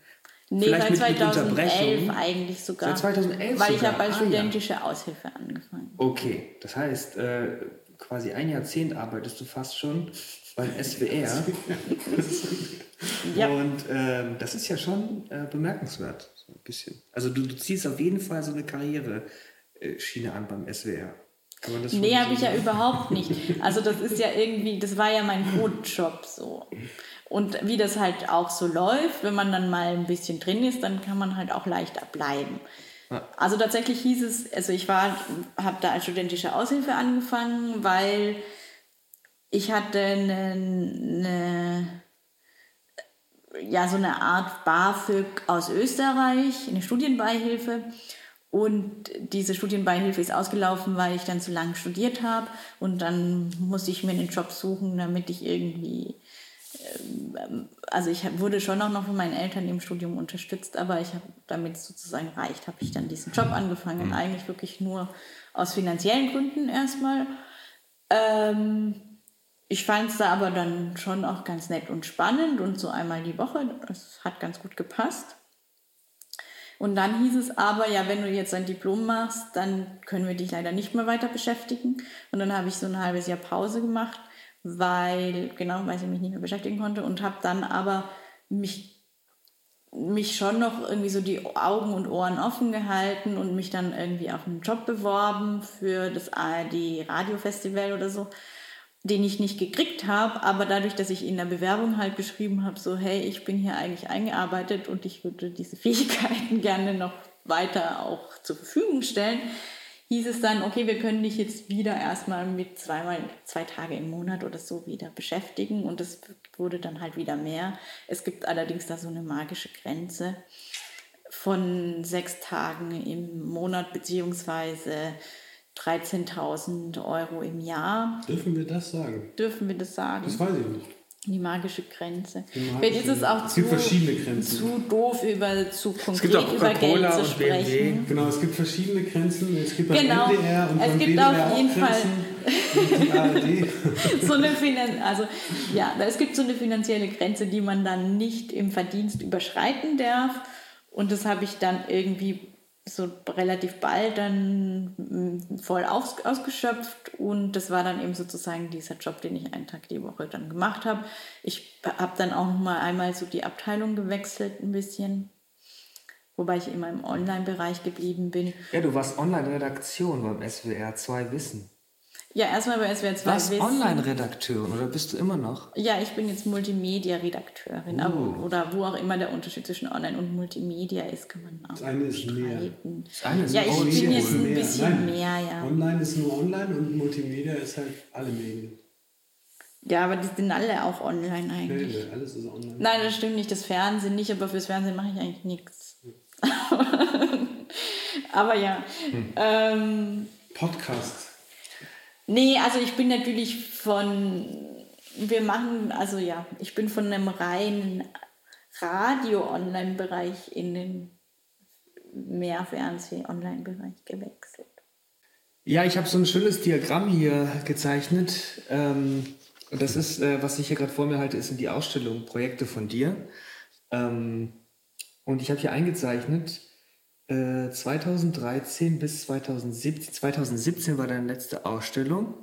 Nee, Vielleicht seit 2011 eigentlich sogar. Seit 2011 Weil sogar. ich habe als ah, studentische ja. Aushilfe angefangen. Okay, das heißt, äh, quasi ein Jahrzehnt arbeitest du fast schon beim SWR. ja. Und äh, das ist ja schon äh, bemerkenswert, so ein bisschen. Also du, du ziehst auf jeden Fall so eine Karriere äh, an beim SWR. nee, habe ich ja überhaupt nicht. Also das ist ja irgendwie, das war ja mein Brotjob so. Und wie das halt auch so läuft, wenn man dann mal ein bisschen drin ist, dann kann man halt auch leichter bleiben. Also tatsächlich hieß es, also ich war, habe da als studentische Aushilfe angefangen, weil ich hatte eine, eine ja so eine Art BAföG aus Österreich, eine Studienbeihilfe. Und diese Studienbeihilfe ist ausgelaufen, weil ich dann zu lange studiert habe. Und dann musste ich mir einen Job suchen, damit ich irgendwie. Ähm, also ich wurde schon auch noch von meinen Eltern im Studium unterstützt, aber ich habe damit sozusagen reicht, habe ich dann diesen Job angefangen. Mhm. Eigentlich wirklich nur aus finanziellen Gründen erstmal. Ähm, ich fand es da aber dann schon auch ganz nett und spannend und so einmal die Woche. Das hat ganz gut gepasst. Und dann hieß es aber, ja, wenn du jetzt ein Diplom machst, dann können wir dich leider nicht mehr weiter beschäftigen. Und dann habe ich so ein halbes Jahr Pause gemacht, weil, genau, weil ich mich nicht mehr beschäftigen konnte und habe dann aber mich mich schon noch irgendwie so die Augen und Ohren offen gehalten und mich dann irgendwie auf einen Job beworben für das ARD Radiofestival oder so den ich nicht gekriegt habe, aber dadurch, dass ich in der Bewerbung halt geschrieben habe, so hey, ich bin hier eigentlich eingearbeitet und ich würde diese Fähigkeiten gerne noch weiter auch zur Verfügung stellen, hieß es dann, okay, wir können dich jetzt wieder erstmal mit zweimal, zwei Tage im Monat oder so wieder beschäftigen und es wurde dann halt wieder mehr. Es gibt allerdings da so eine magische Grenze von sechs Tagen im Monat beziehungsweise 13.000 Euro im Jahr. Dürfen wir das sagen? Dürfen wir das sagen? Das weiß ich nicht. Die magische Grenze. Die magische Vielleicht ist es auch es zu, verschiedene Grenzen. zu doof, über, zu konkret über Geld zu sprechen. Genau, es gibt verschiedene Grenzen. Es gibt genau. beim NDR und es beim gibt auf jeden Fall so eine Finan also ja, es gibt so eine finanzielle Grenze, die man dann nicht im Verdienst überschreiten darf. Und das habe ich dann irgendwie so relativ bald dann mm, voll aus, ausgeschöpft und das war dann eben sozusagen dieser Job, den ich einen Tag die Woche dann gemacht habe. Ich habe dann auch noch mal einmal so die Abteilung gewechselt ein bisschen, wobei ich immer im Online-Bereich geblieben bin. Ja, du warst Online-Redaktion beim SWR 2 Wissen. Ja, erstmal bei SWR 2 Was? Online-Redakteurin oder bist du immer noch? Ja, ich bin jetzt Multimedia-Redakteurin. Uh. Oder wo auch immer der Unterschied zwischen Online und Multimedia ist, kann man auch Das eine ist mehr. Das eine ist Ja, ich Multimedia. bin jetzt ein Mehr. bisschen Nein. mehr, ja. Online ist nur online und Multimedia ist halt alle Medien. Ja, aber die sind alle auch online eigentlich. nee, alles ist online. Nein, das stimmt nicht. Das Fernsehen nicht, aber fürs Fernsehen mache ich eigentlich nichts. aber ja. Ähm, Podcast. Nee, also ich bin natürlich von. Wir machen, also ja, ich bin von einem reinen Radio-Online-Bereich in den mehr Fernseh-Online-Bereich gewechselt. Ja, ich habe so ein schönes Diagramm hier gezeichnet. Ähm, und das ist, äh, was ich hier gerade vor mir halte, ist die Ausstellung Projekte von dir. Ähm, und ich habe hier eingezeichnet, äh, 2013 bis 2017. 2017 war deine letzte Ausstellung.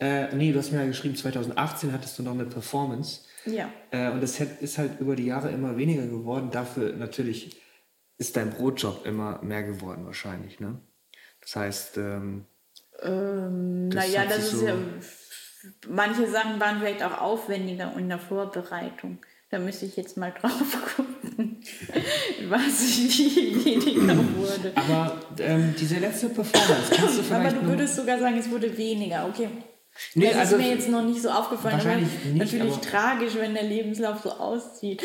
Äh, nee, du hast mir ja geschrieben, 2018 hattest du noch eine Performance. Ja. Äh, und das ist halt über die Jahre immer weniger geworden. Dafür natürlich ist dein Brotjob immer mehr geworden wahrscheinlich. Ne? Das heißt, ähm, Ähm, naja, das ist so- ja. Manche Sachen waren vielleicht auch aufwendiger in der Vorbereitung. Da müsste ich jetzt mal drauf gucken, was wie weniger wurde. aber ähm, diese letzte Performance, kannst du Aber vielleicht du nur- würdest sogar sagen, es wurde weniger. Okay. Nee, das also ist mir jetzt noch nicht so aufgefallen. Aber wahrscheinlich nicht, natürlich aber- tragisch, wenn der Lebenslauf so aussieht.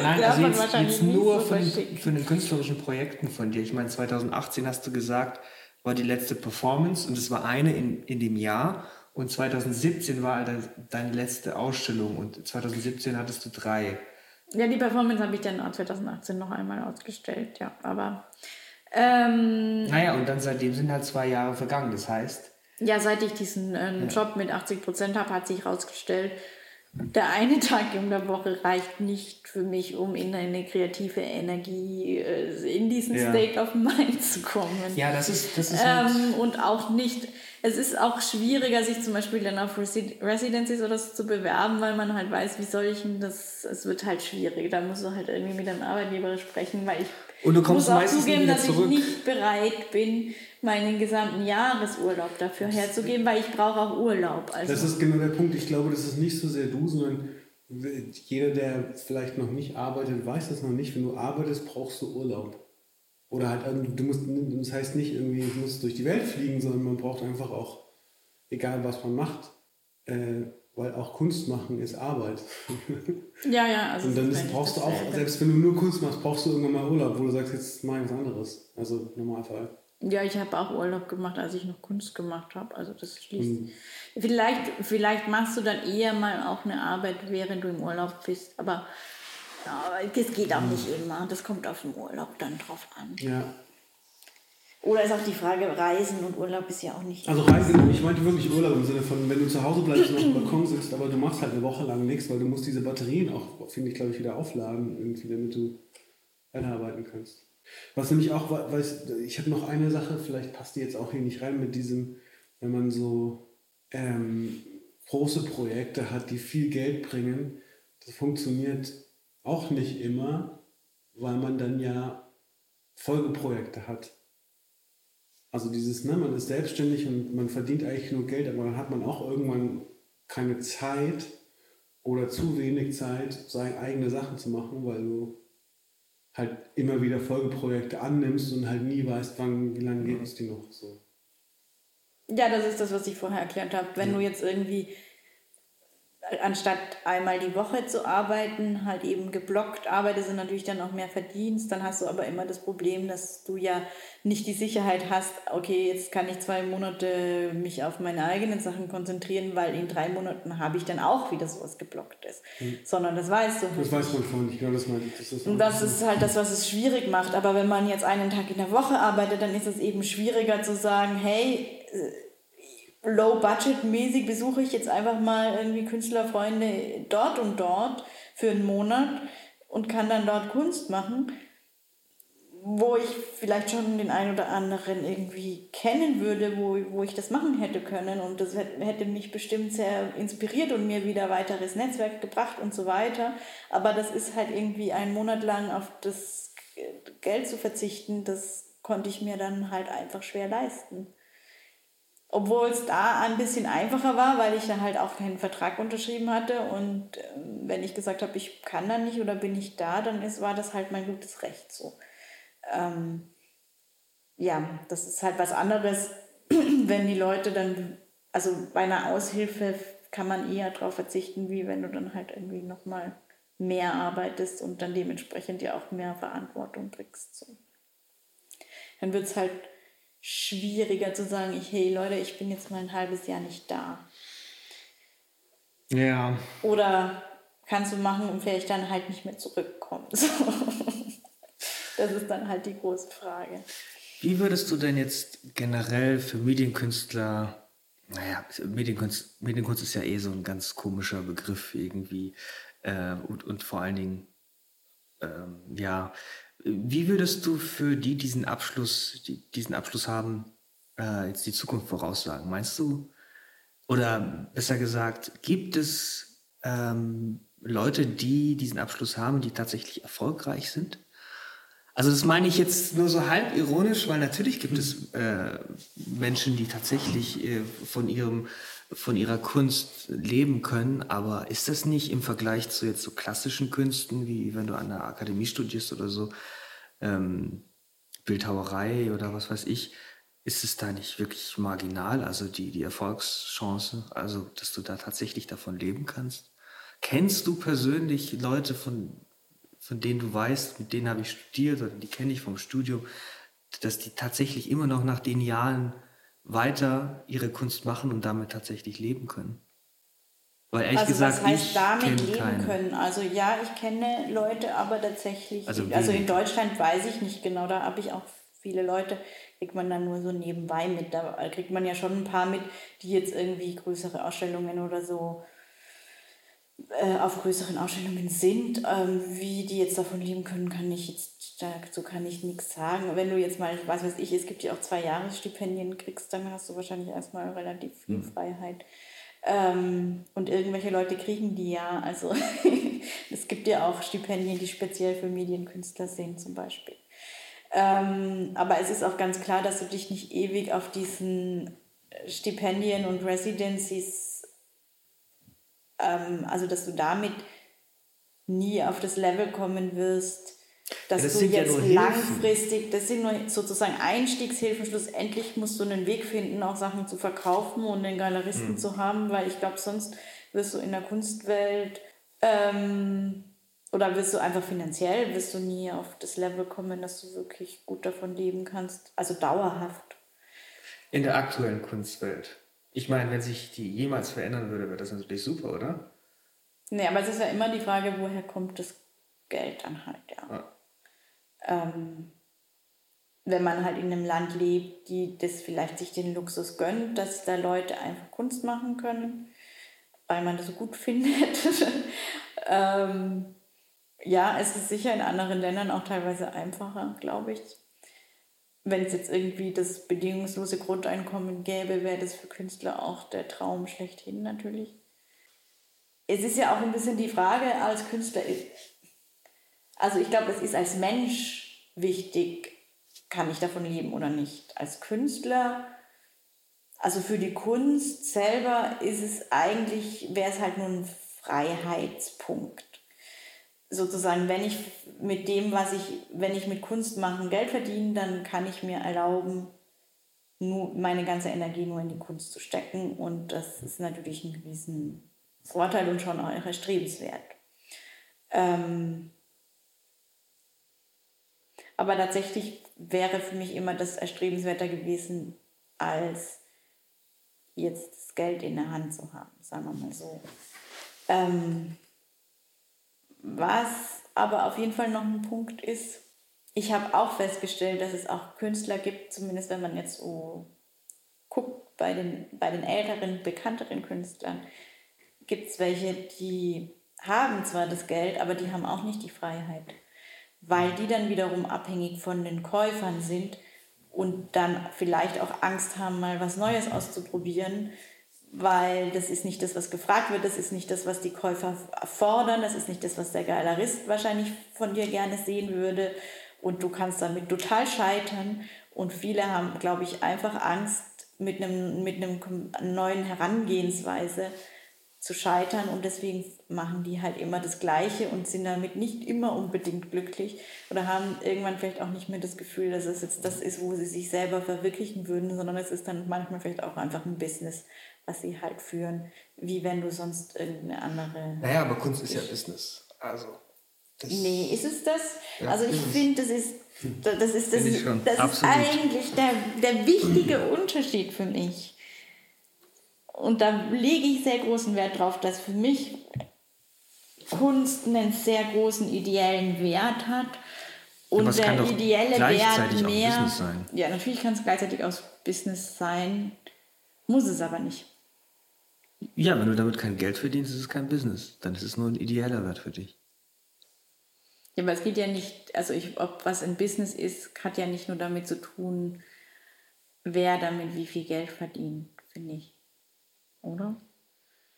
Nein, also jetzt, jetzt nur so von, von den künstlerischen Projekten von dir. Ich meine, 2018 hast du gesagt, war die letzte Performance und es war eine in, in dem Jahr. Und 2017 war dein- deine letzte Ausstellung und 2017 hattest du drei. Ja, die Performance habe ich dann auch 2018 noch einmal ausgestellt, ja. Aber ähm, Naja, und dann seitdem sind halt zwei Jahre vergangen. Das heißt, Ja, seit ich diesen ähm, Job mit 80 Prozent habe, hat sich herausgestellt, der eine Tag in der Woche reicht nicht für mich, um in eine kreative Energie, äh, in diesen Ja. State of Mind zu kommen. ja, das ist, das ist halt, Ähm, und auch nicht, es ist auch schwieriger, sich zum Beispiel dann auf Resi Residencies oder so zu bewerben, weil man halt weiß, wie soll ich denn das, es wird halt schwierig. Da musst du halt irgendwie mit deinem Arbeitgeber sprechen, weil ich Und du kommst muss auch zugeben, dass zurück. ich nicht bereit bin, meinen gesamten Jahresurlaub dafür herzugeben, weil ich brauche auch Urlaub. Also Das ist genau der Punkt. Ich glaube, das ist nicht so sehr du, sondern jeder, der vielleicht noch nicht arbeitet, weiß das noch nicht. Wenn du arbeitest, brauchst du Urlaub. Oder halt, ähm, du musst, das heißt nicht irgendwie, du musst durch die Welt fliegen, sondern man braucht einfach auch, egal was man macht, äh, weil auch Kunst machen ist Arbeit. ja, ja, also Und dann ist brauchst du auch, selbst wenn du nur Kunst machst, brauchst du irgendwann mal Urlaub, wo du sagst, jetzt mach ich was anderes. Also im Normalfall. Ja, ich habe auch Urlaub gemacht, als ich noch Kunst gemacht habe. Also das schließt. Mhm. Vielleicht, vielleicht machst du dann eher mal auch eine Arbeit, während du im Urlaub bist. Aber ja, das geht auch nicht immer. Das kommt auf den Urlaub dann drauf an. Ja. Oder ist auch die Frage, Reisen und Urlaub ist ja auch nicht. Also Reisen, ich meinte wirklich Urlaub im Sinne von, wenn du zu Hause bleibst und auf dem Balkon sitzt, aber du machst halt eine Woche lang nichts, weil du musst diese Batterien auch, finde ich, glaube ich, wieder aufladen, irgendwie, damit du weiterarbeiten kannst. Was nämlich auch, weiß, ich habe noch eine Sache, vielleicht passt die jetzt auch hier nicht rein mit diesem, wenn man so ähm, große Projekte hat, die viel Geld bringen, das funktioniert auch nicht immer, weil man dann ja Folgeprojekte hat. Also dieses, ne, man ist selbstständig und man verdient eigentlich nur Geld, aber dann hat man auch irgendwann keine Zeit oder zu wenig Zeit, seine eigene Sachen zu machen, weil du halt immer wieder Folgeprojekte annimmst und halt nie weißt, wann, wie lange geht es die noch so. Ja, das ist das, was ich vorher erklärt habe. Wenn du jetzt irgendwie anstatt einmal die Woche zu arbeiten, halt eben geblockt arbeitest und natürlich dann auch mehr verdienst, dann hast du aber immer das Problem, dass du ja nicht die Sicherheit hast, okay, jetzt kann ich zwei Monate mich auf meine eigenen Sachen konzentrieren, weil in drei Monaten habe ich dann auch wieder sowas geblocktes. Sondern das weißt du halt Das weiß man vorhin nicht, genau das meinte ich. Das ist und das ist halt das, was es schwierig macht. Aber wenn man jetzt einen Tag in der Woche arbeitet, dann ist es eben schwieriger zu sagen, hey, äh, low-budget-mäßig besuche ich jetzt einfach mal irgendwie Künstlerfreunde dort und dort für einen Monat und kann dann dort Kunst machen, wo ich vielleicht schon den einen oder anderen irgendwie kennen würde, wo, wo ich das machen hätte können. Und das hätte mich bestimmt sehr inspiriert und mir wieder weiteres Netzwerk gebracht und so weiter. Aber das ist halt irgendwie einen Monat lang auf das Geld zu verzichten, das konnte ich mir dann halt einfach schwer leisten. Obwohl es da ein bisschen einfacher war, weil ich da halt auch keinen Vertrag unterschrieben hatte. Und äh, wenn ich gesagt habe, ich kann da nicht oder bin ich da, dann ist, war das halt mein gutes Recht so. Ähm, ja, das ist halt was anderes, wenn die Leute dann, also bei einer Aushilfe kann man eher darauf verzichten, wie wenn du dann halt irgendwie nochmal mehr arbeitest und dann dementsprechend ja auch mehr Verantwortung kriegst. So. Dann wird es halt schwieriger zu sagen, ich, hey Leute, ich bin jetzt mal ein halbes Jahr nicht da. Ja. Oder kannst du machen und vielleicht dann halt nicht mehr zurückkommen. das ist dann halt die große Frage. Wie würdest du denn jetzt generell für Medienkünstler, naja, Medienkunst, Medienkunst ist ja eh so ein ganz komischer Begriff irgendwie äh, und, und vor allen Dingen, ähm, ja, wie würdest du für die diesen Abschluss, die, diesen Abschluss haben, äh, jetzt die Zukunft voraussagen? Meinst du, oder besser gesagt, gibt es ähm, Leute, die diesen Abschluss haben, die tatsächlich erfolgreich sind? Also das meine ich jetzt nur so halb ironisch, weil natürlich gibt es äh, Menschen, die tatsächlich äh, von ihrem von ihrer Kunst leben können, aber ist das nicht im Vergleich zu jetzt so klassischen Künsten, wie wenn du an der Akademie studierst oder so, ähm, Bildhauerei oder was weiß ich, ist es da nicht wirklich marginal, also die, die Erfolgschance, also dass du da tatsächlich davon leben kannst? Kennst du persönlich Leute, von, von denen du weißt, mit denen habe ich studiert oder die kenne ich vom Studium, dass die tatsächlich immer noch nach den Jahren weiter ihre Kunst machen und damit tatsächlich leben können. Weil ehrlich also gesagt, was heißt damit leben keine. können? Also ja, ich kenne Leute, aber tatsächlich, also, also in Deutschland weiß ich nicht genau, da habe ich auch viele Leute, kriegt man dann nur so nebenbei mit. Da kriegt man ja schon ein paar mit, die jetzt irgendwie größere Ausstellungen oder so äh, auf größeren Ausstellungen sind. Ähm, wie die jetzt davon leben können, kann ich jetzt dazu kann ich nichts sagen. Wenn du jetzt mal, was weiß ich, es gibt ja auch zwei Jahresstipendien kriegst, dann hast du wahrscheinlich erstmal relativ viel mhm. Freiheit. Ähm, und irgendwelche Leute kriegen die ja. Also es gibt ja auch Stipendien, die speziell für Medienkünstler sind zum Beispiel. Ähm, aber es ist auch ganz klar, dass du dich nicht ewig auf diesen Stipendien und Residencies, ähm, also dass du damit nie auf das Level kommen wirst, dass ja, das du jetzt ja langfristig, das sind nur sozusagen Einstiegshilfen, schlussendlich musst du einen Weg finden, auch Sachen zu verkaufen und den Galeristen mhm. zu haben, weil ich glaube, sonst wirst du in der Kunstwelt ähm, oder wirst du einfach finanziell, wirst du nie auf das Level kommen, dass du wirklich gut davon leben kannst, also dauerhaft. In der aktuellen Kunstwelt. Ich meine, wenn sich die jemals verändern würde, wäre das natürlich super, oder? Nee, aber es ist ja immer die Frage, woher kommt das Geld dann halt, ja. ja. Ähm, wenn man halt in einem Land lebt, die das vielleicht sich den Luxus gönnt, dass da Leute einfach Kunst machen können, weil man das so gut findet. ähm, ja, es ist sicher in anderen Ländern auch teilweise einfacher, glaube ich. Wenn es jetzt irgendwie das bedingungslose Grundeinkommen gäbe, wäre das für Künstler auch der Traum schlechthin natürlich. Es ist ja auch ein bisschen die Frage als Künstler, also ich glaube, es ist als Mensch wichtig, kann ich davon leben oder nicht. Als Künstler, also für die Kunst selber ist es eigentlich, wäre es halt nur ein Freiheitspunkt. Sozusagen, wenn ich mit dem, was ich, wenn ich mit Kunst machen Geld verdiene, dann kann ich mir erlauben, nur meine ganze Energie nur in die Kunst zu stecken. Und das ist natürlich ein gewissen Vorteil und schon auch erstrebenswert. Ähm, aber tatsächlich wäre für mich immer das erstrebenswerter gewesen, als jetzt das Geld in der Hand zu haben, sagen wir mal so. Ähm, was aber auf jeden Fall noch ein Punkt ist, ich habe auch festgestellt, dass es auch Künstler gibt, zumindest wenn man jetzt so guckt, bei den, bei den älteren, bekannteren Künstlern, gibt es welche, die haben zwar das Geld, aber die haben auch nicht die Freiheit weil die dann wiederum abhängig von den Käufern sind und dann vielleicht auch Angst haben, mal was Neues auszuprobieren, weil das ist nicht das, was gefragt wird, das ist nicht das, was die Käufer fordern, das ist nicht das, was der Galerist wahrscheinlich von dir gerne sehen würde. Und du kannst damit total scheitern. Und viele haben, glaube ich, einfach Angst, mit einem, mit einem neuen Herangehensweise zu scheitern. Und deswegen machen die halt immer das Gleiche und sind damit nicht immer unbedingt glücklich oder haben irgendwann vielleicht auch nicht mehr das Gefühl, dass es jetzt das ist, wo sie sich selber verwirklichen würden, sondern es ist dann manchmal vielleicht auch einfach ein Business, was sie halt führen, wie wenn du sonst irgendeine andere. Naja, aber Kunst ist ja Business. Also. nee, ist es das? Ja, also ich finde, das ist das ist, das ist, das ist eigentlich der, der wichtige Unterschied für mich. Und da lege ich sehr großen Wert drauf, dass für mich Kunst einen sehr großen ideellen Wert hat. Und ja, der ideelle Wert mehr. Ja, natürlich kann es gleichzeitig aus Business sein, muss es aber nicht. Ja, wenn du damit kein Geld verdienst, ist es kein Business. Dann ist es nur ein ideeller Wert für dich. Ja, aber es geht ja nicht, also ich, ob was ein Business ist, hat ja nicht nur damit zu tun, wer damit wie viel Geld verdient, finde ich. Oder?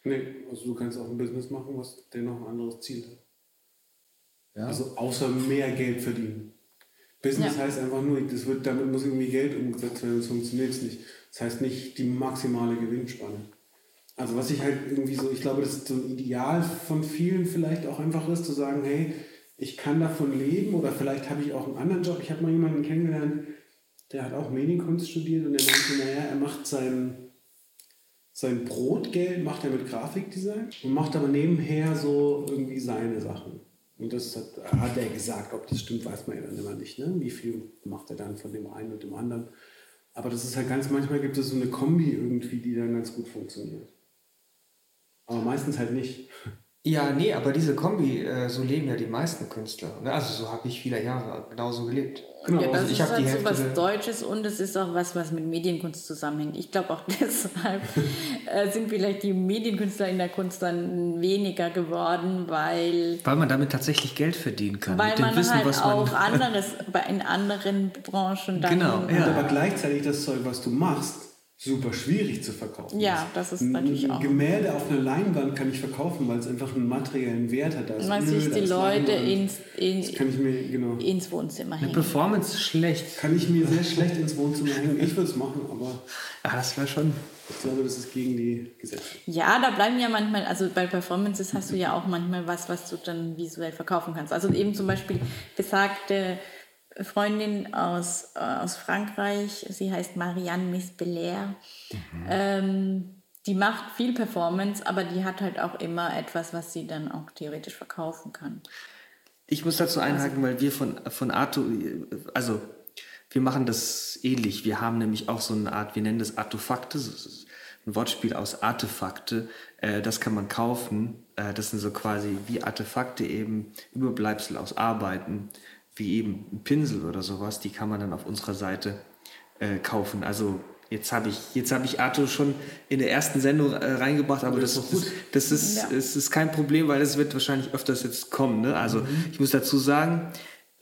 Nee, also du kannst auch ein Business machen, was dennoch ein anderes Ziel hat. Ja. Also außer mehr Geld verdienen. Business ja. heißt einfach nur, das wird, damit muss irgendwie Geld umgesetzt werden, sonst funktioniert es nicht. Das heißt nicht die maximale Gewinnspanne. Also was ich halt irgendwie so, ich glaube, das ist so ein Ideal von vielen vielleicht auch einfach ist, zu sagen, hey, ich kann davon leben oder vielleicht habe ich auch einen anderen Job. Ich habe mal jemanden kennengelernt, der hat auch Medienkunst studiert und der meinte, naja, er macht sein, sein Brotgeld, macht er mit Grafikdesign und macht aber nebenher so irgendwie seine Sachen. Und das hat, hat er gesagt, ob das stimmt, weiß man ja dann immer nicht. Ne? Wie viel macht er dann von dem einen und dem anderen. Aber das ist halt ganz, manchmal gibt es so eine Kombi irgendwie, die dann ganz gut funktioniert. Aber meistens halt nicht. Ja, nee, aber diese Kombi, äh, so leben ja die meisten Künstler. Ne? Also so habe ich viele Jahre genauso gelebt. Genau, ja, das also ich ist halt so was Deutsches und es ist auch was, was mit Medienkunst zusammenhängt. Ich glaube auch deshalb äh, sind vielleicht die Medienkünstler in der Kunst dann weniger geworden, weil... Weil man damit tatsächlich Geld verdienen kann. Weil man Wissen, halt auch man anderes in anderen Branchen dann... Genau, ja. aber gleichzeitig das Zeug, was du machst, super schwierig zu verkaufen. Ja, das ist natürlich auch. Ein Gemälde auf einer Leinwand kann ich verkaufen, weil es einfach einen materiellen Wert hat. Da Man sieht die Leute ins, in, kann ich mir, genau. ins Wohnzimmer hängen. Eine Performance ist schlecht. Kann ich mir sehr schlecht ins Wohnzimmer hängen. Ich würde es machen, aber. Ah, das wäre schon. Ich glaube, das ist gegen die Gesetze. Ja, da bleiben ja manchmal, also bei Performances hast du ja auch manchmal was, was du dann visuell verkaufen kannst. Also eben zum Beispiel besagte Freundin aus, äh, aus Frankreich, sie heißt Marianne Miss Belair. Mhm. Ähm, die macht viel Performance, aber die hat halt auch immer etwas, was sie dann auch theoretisch verkaufen kann. Ich muss dazu einhaken, also, weil wir von, von Arto, also wir machen das ähnlich. Wir haben nämlich auch so eine Art, wir nennen das Artefakte, ein Wortspiel aus Artefakte. Äh, das kann man kaufen. Äh, das sind so quasi wie Artefakte eben Überbleibsel aus Arbeiten wie eben ein Pinsel oder sowas, die kann man dann auf unserer Seite äh, kaufen. Also jetzt habe ich, jetzt habe ich Arthur schon in der ersten Sendung äh, reingebracht, aber das, das, das, ist, ja. das ist kein Problem, weil das wird wahrscheinlich öfters jetzt kommen. Ne? Also mhm. ich muss dazu sagen,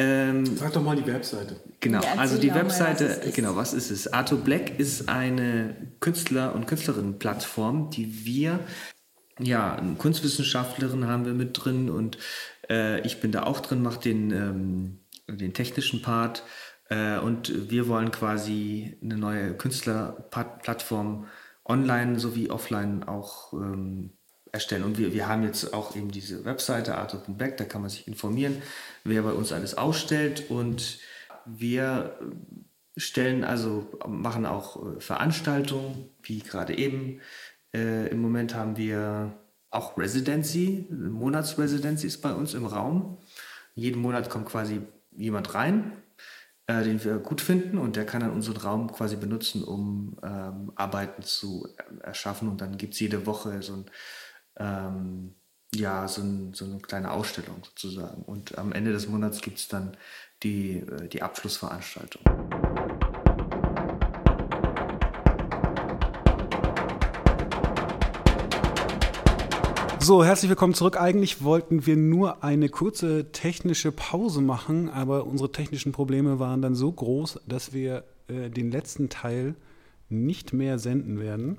ähm, Sag doch mal die Webseite. Genau, also die Webseite, mal, was genau, was ist es? Arthur Black ist eine Künstler- und Künstlerinnenplattform, die wir, ja, eine Kunstwissenschaftlerin haben wir mit drin und äh, ich bin da auch drin, mache den, ähm, den technischen Part. Äh, und wir wollen quasi eine neue Künstlerplattform online sowie offline auch ähm, erstellen. Und wir, wir haben jetzt auch eben diese Webseite arthur.back, da kann man sich informieren, wer bei uns alles ausstellt. Und wir stellen also, machen auch äh, Veranstaltungen, wie gerade eben. Äh, Im Moment haben wir auch Residency, Monatsresidency ist bei uns im Raum. Jeden Monat kommt quasi jemand rein, äh, den wir gut finden und der kann dann unseren Raum quasi benutzen, um ähm, Arbeiten zu erschaffen. Und dann gibt es jede Woche so, ein, ähm, ja, so, ein, so, eine kleine Ausstellung sozusagen. Und am Ende des Monats gibt es dann die, äh, die Abschlussveranstaltung. So, herzlich willkommen zurück. Eigentlich wollten wir nur eine kurze technische Pause machen, aber unsere technischen Probleme waren dann so groß, dass wir äh, den letzten Teil nicht mehr senden werden.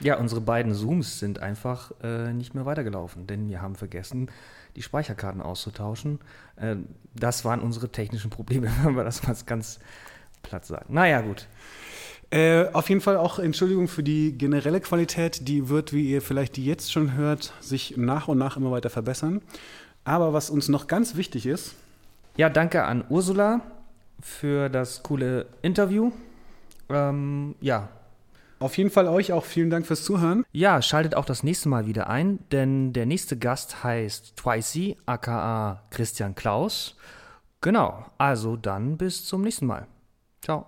Ja, unsere beiden Zooms sind einfach äh, nicht mehr weitergelaufen, denn wir haben vergessen, die Speicherkarten auszutauschen. Äh, das waren unsere technischen Probleme, wenn wir das mal ganz platt sagen. Naja, gut. Äh, auf jeden Fall auch Entschuldigung für die generelle Qualität. Die wird, wie ihr vielleicht die jetzt schon hört, sich nach und nach immer weiter verbessern. Aber was uns noch ganz wichtig ist. Ja, danke an Ursula für das coole Interview. Ähm, ja. Auf jeden Fall euch auch vielen Dank fürs Zuhören. Ja, schaltet auch das nächste Mal wieder ein, denn der nächste Gast heißt Twicey, aka Christian Klaus. Genau, also dann bis zum nächsten Mal. Ciao.